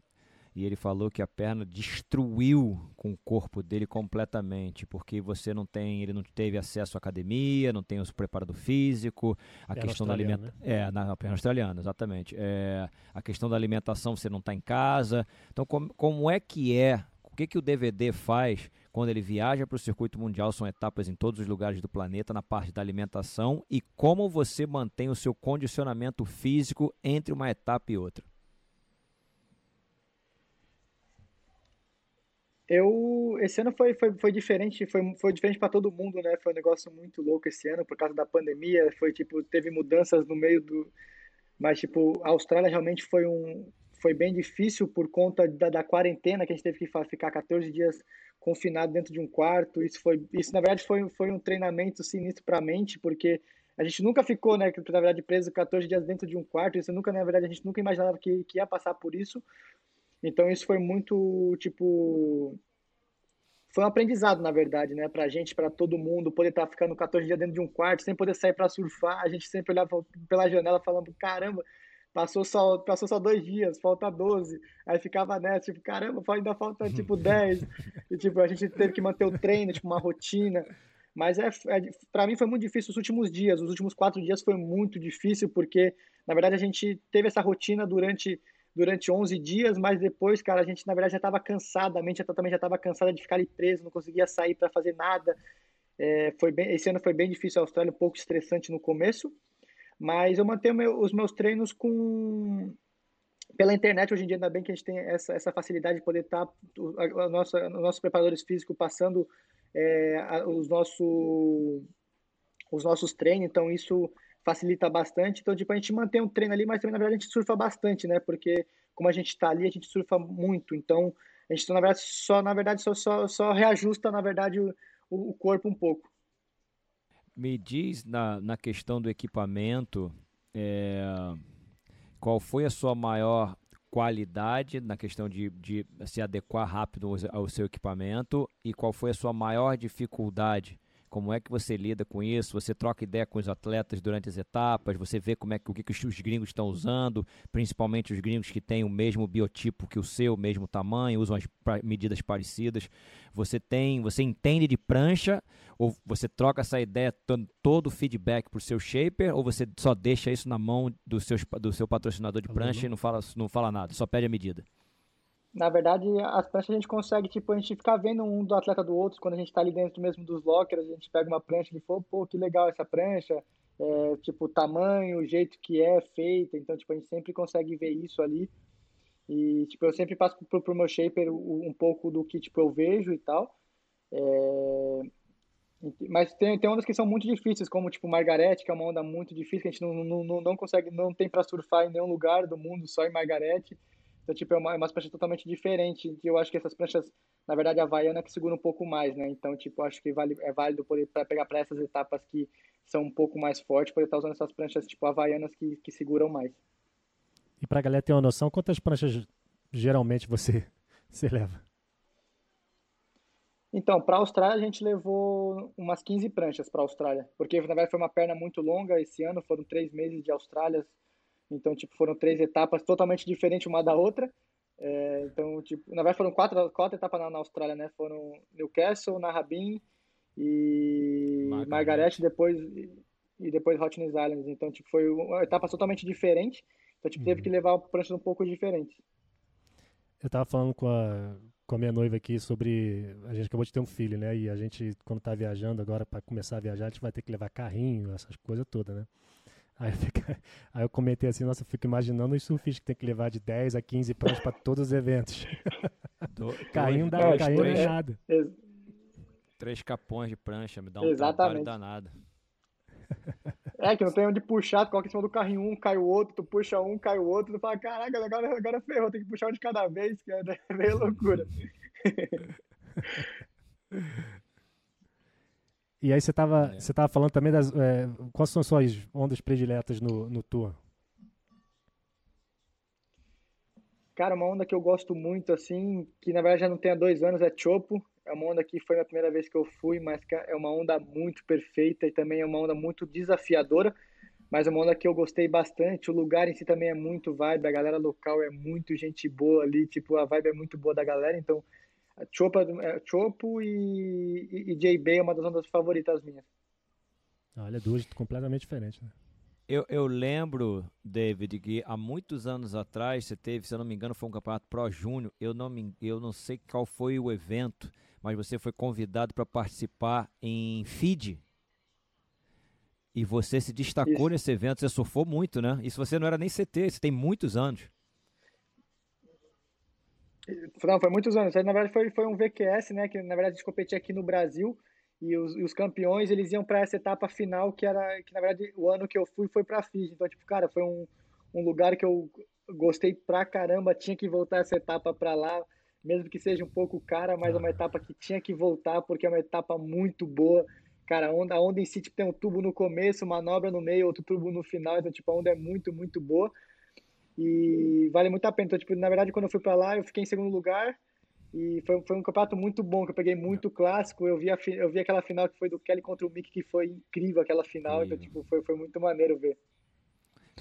e ele falou que a perna destruiu com o corpo dele completamente, porque você não tem, ele não teve acesso à academia, não tem o preparado físico, a perna questão da alimentação, né? é, na, perna australiana, exatamente, é, a questão da alimentação, você não está em casa, então como, como é que é, o que que o DVD faz quando ele viaja para o circuito mundial, são etapas em todos os lugares do planeta na parte da alimentação e como você mantém o seu condicionamento físico entre uma etapa e outra. Eu esse ano foi, foi, foi diferente, foi, foi diferente para todo mundo, né? Foi um negócio muito louco esse ano por causa da pandemia, foi tipo teve mudanças no meio do mas tipo a Austrália realmente foi um foi bem difícil por conta da, da quarentena que a gente teve que ficar 14 dias confinado dentro de um quarto. Isso foi, isso na verdade foi, foi um treinamento sinistro para a mente, porque a gente nunca ficou, né, na verdade preso 14 dias dentro de um quarto. Isso nunca, na verdade, a gente nunca imaginava que, que ia passar por isso. Então isso foi muito tipo foi um aprendizado, na verdade, né, pra gente, para todo mundo, poder estar tá ficando 14 dias dentro de um quarto, sem poder sair para surfar. A gente sempre olhava pela janela falando, caramba, Passou só, passou só dois dias, falta 12. Aí ficava nessa, tipo, caramba, ainda falta tipo 10. E tipo, a gente teve que manter o treino, tipo, uma rotina. Mas é, é para mim foi muito difícil os últimos dias. Os últimos quatro dias foi muito difícil, porque, na verdade, a gente teve essa rotina durante, durante 11 dias, mas depois, cara, a gente, na verdade, já estava cansado, a mente também já estava cansada de ficar ali preso, não conseguia sair para fazer nada. É, foi bem, esse ano foi bem difícil a Austrália, um pouco estressante no começo, mas eu mantenho meu, os meus treinos com pela internet hoje em dia ainda bem que a gente tem essa, essa facilidade de poder estar tá, a, a nossa, os nossos preparadores físicos passando é, a, os nossos os nossos treinos então isso facilita bastante. Então tipo a gente mantém um treino ali mas também na verdade a gente surfa bastante né? Porque como a gente está ali a gente surfa muito. Então a gente na verdade só na verdade só só, só reajusta na verdade o, o corpo um pouco me diz na, na questão do equipamento, é, qual foi a sua maior qualidade na questão de, de se adequar rápido ao seu equipamento e qual foi a sua maior dificuldade como é que você lida com isso? Você troca ideia com os atletas durante as etapas? Você vê como é que o que, que os gringos estão usando, principalmente os gringos que têm o mesmo biotipo que o seu, o mesmo tamanho, usam as medidas parecidas. Você tem, você entende de prancha ou você troca essa ideia todo o feedback para o seu shaper ou você só deixa isso na mão do seu, do seu patrocinador de prancha e não fala, não fala nada, só pede a medida? Na verdade, as pranchas a gente consegue, tipo, a gente ficar vendo um do atleta do outro, quando a gente está ali dentro mesmo dos lockers, a gente pega uma prancha e fala, pô, que legal essa prancha, é, tipo, tamanho, o jeito que é feita, então, tipo, a gente sempre consegue ver isso ali, e, tipo, eu sempre passo pro, pro meu shaper um pouco do que, tipo, eu vejo e tal, é... Mas tem, tem ondas que são muito difíceis, como tipo Margarete, que é uma onda muito difícil, que a gente não, não, não consegue, não tem para surfar em nenhum lugar do mundo, só em Margarete. Então, tipo, é uma, é uma prancha totalmente diferente. E eu acho que essas pranchas, na verdade, a Havaiana é que segura um pouco mais, né? Então, tipo, acho que vale, é válido pra pegar para essas etapas que são um pouco mais fortes, poder estar tá usando essas pranchas, tipo, Havaianas que, que seguram mais. E pra galera ter uma noção, quantas pranchas geralmente você, você leva? Então, para a Austrália a gente levou umas 15 pranchas para a Austrália, porque na verdade foi uma perna muito longa esse ano, foram três meses de Austrália, então, tipo, foram três etapas totalmente diferentes uma da outra. É, então, tipo, na verdade foram quatro, quatro etapas na, na Austrália, né? Foram Newcastle, Narrabeen e Margaret, Margaret depois e depois Hotness Islands. Então, tipo, foi uma etapa totalmente diferente. Então, tipo, uhum. teve que levar pranchas um pouco diferentes. Eu tava falando com a, com a minha noiva aqui sobre. A gente acabou de ter um filho, né? E a gente, quando tá viajando agora, para começar a viajar, a gente vai ter que levar carrinho, essas coisas todas, né? Aí, fica, aí eu comentei assim, nossa, eu fico imaginando os surfistas que tem que levar de 10 a 15 pranchas para todos os eventos. Do, caindo é, caindo é nada. Três capões de prancha, me dá um Exatamente. trabalho danado. É, que não tem onde puxar, tu coloca em cima do carrinho um, cai o outro, tu puxa um, cai o outro, tu fala, caraca, agora, agora ferrou, tem que puxar um de cada vez, que é meio loucura. E aí você estava é. você tava falando também das. É, quais são suas ondas prediletas no, no tour? Cara, uma onda que eu gosto muito, assim, que na verdade já não tem há dois anos, é Chopo. É uma onda que foi a primeira vez que eu fui, mas é uma onda muito perfeita e também é uma onda muito desafiadora, mas é uma onda que eu gostei bastante. O lugar em si também é muito vibe, a galera local é muito gente boa ali, tipo, a vibe é muito boa da galera, então Chopo, é, Chopo e, e, e JB é uma das ondas favoritas minhas. Olha, duas completamente diferentes, né? Eu, eu lembro, David, que há muitos anos atrás você teve, se eu não me engano, foi um campeonato Pro Júnior. Eu não, me, eu não sei qual foi o evento, mas você foi convidado para participar em Fiji. E você se destacou Isso. nesse evento, você surfou muito, né? Isso você não era nem CT, você tem muitos anos. Não, foi muitos anos. Na verdade, foi, foi um VQS, né? Que na verdade a gente competia aqui no Brasil e os, e os campeões eles iam para essa etapa final que era que na verdade o ano que eu fui foi para Fiji. Então, tipo, cara, foi um, um lugar que eu gostei pra caramba. Tinha que voltar essa etapa para lá, mesmo que seja um pouco cara, mas é uma etapa que tinha que voltar porque é uma etapa muito boa. Cara, a onda, a onda em si tipo, tem um tubo no começo, manobra no meio, outro tubo no final. Então, tipo, a onda é muito, muito boa. E vale muito a pena. Então, tipo, na verdade, quando eu fui para lá, eu fiquei em segundo lugar. E foi, foi um campeonato muito bom, que eu peguei muito clássico. Eu vi, a, eu vi aquela final que foi do Kelly contra o Mick, que foi incrível aquela final. Então, tipo, foi, foi muito maneiro ver.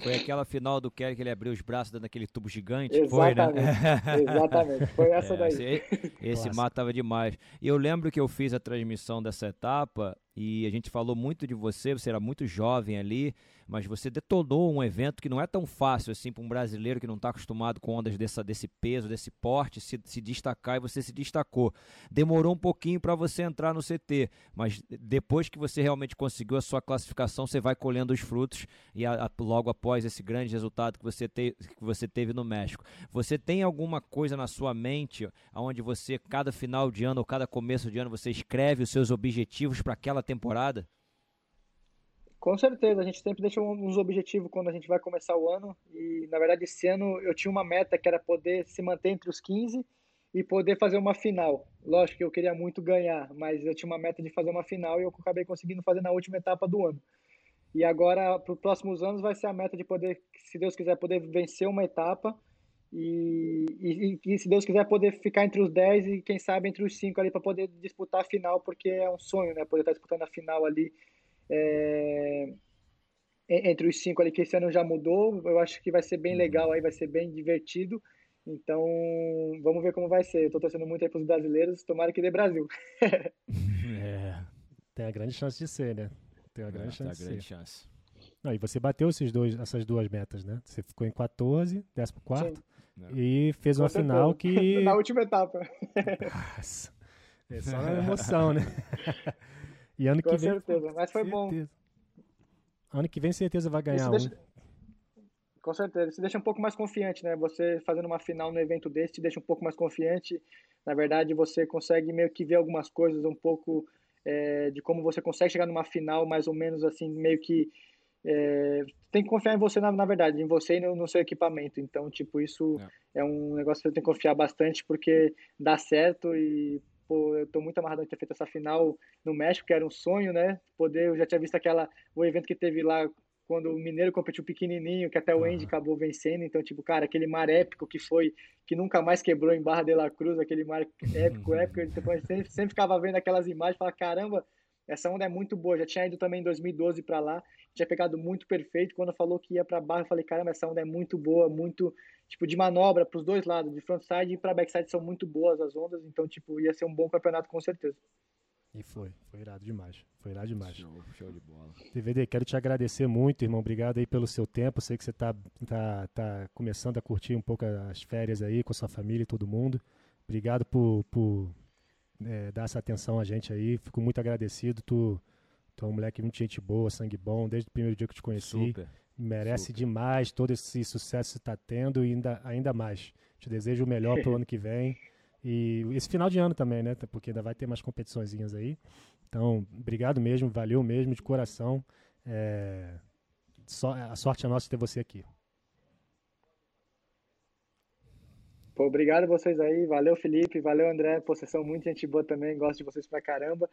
Foi aquela final do Kelly que ele abriu os braços dando aquele tubo gigante? Exatamente. Foi, né? Exatamente. Foi essa É, daí. Esse, esse mar tava demais. E eu lembro que eu fiz a transmissão dessa etapa e a gente falou muito de você, você era muito jovem ali, mas você detonou um evento que não é tão fácil assim para um brasileiro que não está acostumado com ondas dessa, desse peso, desse porte, se, se destacar e você se destacou. Demorou um pouquinho para você entrar no CT, mas depois que você realmente conseguiu a sua classificação, você vai colhendo os frutos e a, a, logo após esse grande resultado que você, te, que você teve no México. Você tem alguma coisa na sua mente onde você, cada final de ano ou cada começo de ano, você escreve os seus objetivos para aquela temporada? Com certeza, a gente sempre deixa uns objetivos quando a gente vai começar o ano. E na verdade, esse ano eu tinha uma meta que era poder se manter entre os 15 e poder fazer uma final. Lógico que eu queria muito ganhar, mas eu tinha uma meta de fazer uma final e eu acabei conseguindo fazer na última etapa do ano. E agora, para os próximos anos, vai ser a meta de poder, se Deus quiser, poder vencer uma etapa e, e, e, se Deus quiser poder ficar entre os 10 e quem sabe entre os 5 ali para poder disputar a final, porque é um sonho, né? Poder estar disputando a final ali é, entre os 5 ali, que esse ano já mudou. Eu acho que vai ser bem legal aí, vai ser bem divertido. Então, vamos ver como vai ser. Eu tô torcendo muito aí pros brasileiros, tomara que dê Brasil. é, tem a grande chance de ser, né? Tem a grande é, chance. Tem a grande de ser. chance. Não, e você bateu esses dois, essas duas metas, né? Você ficou em 14, 14 e fez Com uma certeza. final que. Na última etapa. Nossa, é só na emoção, né? e ano Com que vem. certeza, mas foi bom. certeza. Ano que vem, certeza, vai ganhar Isso um. deixa- Com certeza, isso deixa um pouco mais confiante, né? Você fazendo uma final no evento desse te deixa um pouco mais confiante. Na verdade, você consegue meio que ver algumas coisas um pouco é, de como você consegue chegar numa final, mais ou menos assim, meio que é, tem que confiar em você, na, na verdade, em você e no, no seu equipamento. Então, tipo, isso é. um negócio que você tem que confiar bastante, porque dá certo e, pô, eu tô muito amarrado em ter feito essa final no México, que era um sonho, né? Poder, eu já tinha visto aquela, o evento que teve lá quando o Mineiro competiu pequenininho, que até o Andy acabou vencendo, então, tipo, cara, aquele mar épico que foi, que nunca mais quebrou em Barra de la Cruz, aquele mar épico, épico, então, a gente sempre, sempre ficava vendo aquelas imagens e falava, caramba, essa onda é muito boa, já tinha ido também em 2012 para lá, tinha pegado muito perfeito, quando falou que ia para Barra, eu falei, caramba, essa onda é muito boa, muito, tipo, de manobra para os dois lados, de frontside e para backside são muito boas as ondas, então, tipo, ia ser um bom campeonato com certeza. E foi, foi irado demais. Foi irado demais. Show, show de bola. DVD, quero te agradecer muito, irmão. Obrigado aí pelo seu tempo. Sei que você tá, tá, tá começando a curtir um pouco as férias aí com a sua família e todo mundo. Obrigado por, por é, dar essa atenção a gente aí. Fico muito agradecido. Tu, tu é um moleque muito gente boa, sangue bom, desde o primeiro dia que eu te conheci. Super. Merece super. demais todo esse sucesso que está tendo e ainda, ainda mais. Te desejo o melhor pro ano que vem. E esse final de ano também, né? Porque ainda vai ter mais competiçõezinhas aí. Então, obrigado mesmo, valeu mesmo, de coração. É... Só, a sorte é nossa ter você aqui. Pô, obrigado a vocês aí, valeu Felipe, valeu André, pô, vocês são muito gente boa também, gosto de vocês pra caramba.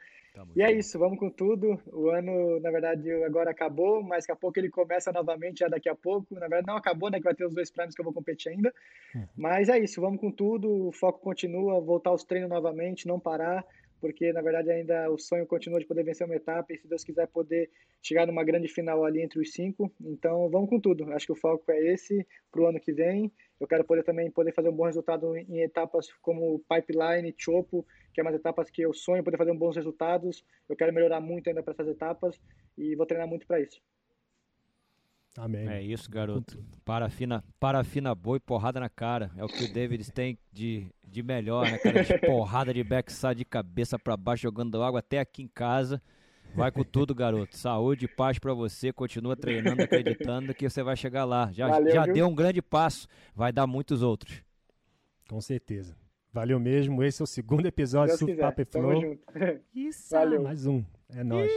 E é isso, vamos com tudo. O ano, na verdade, agora acabou, mas daqui a pouco ele começa novamente, já daqui a pouco. Na verdade, não acabou, né? Que vai ter os dois prêmios que eu vou competir ainda. Uhum. Mas é isso, vamos com tudo. O foco continua, voltar aos treinos novamente, não parar, porque na verdade ainda o sonho continua de poder vencer uma etapa e, se Deus quiser, poder chegar numa grande final ali entre os cinco. Então, vamos com tudo. Acho que o foco é esse pro ano que vem. Eu quero poder também poder fazer um bom resultado em etapas como Pipeline, Chopo, que é umas etapas que eu sonho poder fazer bons resultados. Eu quero melhorar muito ainda para essas etapas e vou treinar muito para isso. Amém. É isso, garoto. Parafina, parafina boa e porrada na cara. É o que o David tem de, de melhor, né, cara? De porrada de backside de cabeça para baixo, jogando água até aqui em casa. Vai com tudo, garoto. Saúde e paz para você. Continua treinando, acreditando que você vai chegar lá. Já, Valeu, já viu? deu um grande passo. Vai dar muitos outros. Com certeza. Valeu mesmo. Esse é o segundo episódio do e Tamo Flow. Isso, Valeu. mais um. É nóis.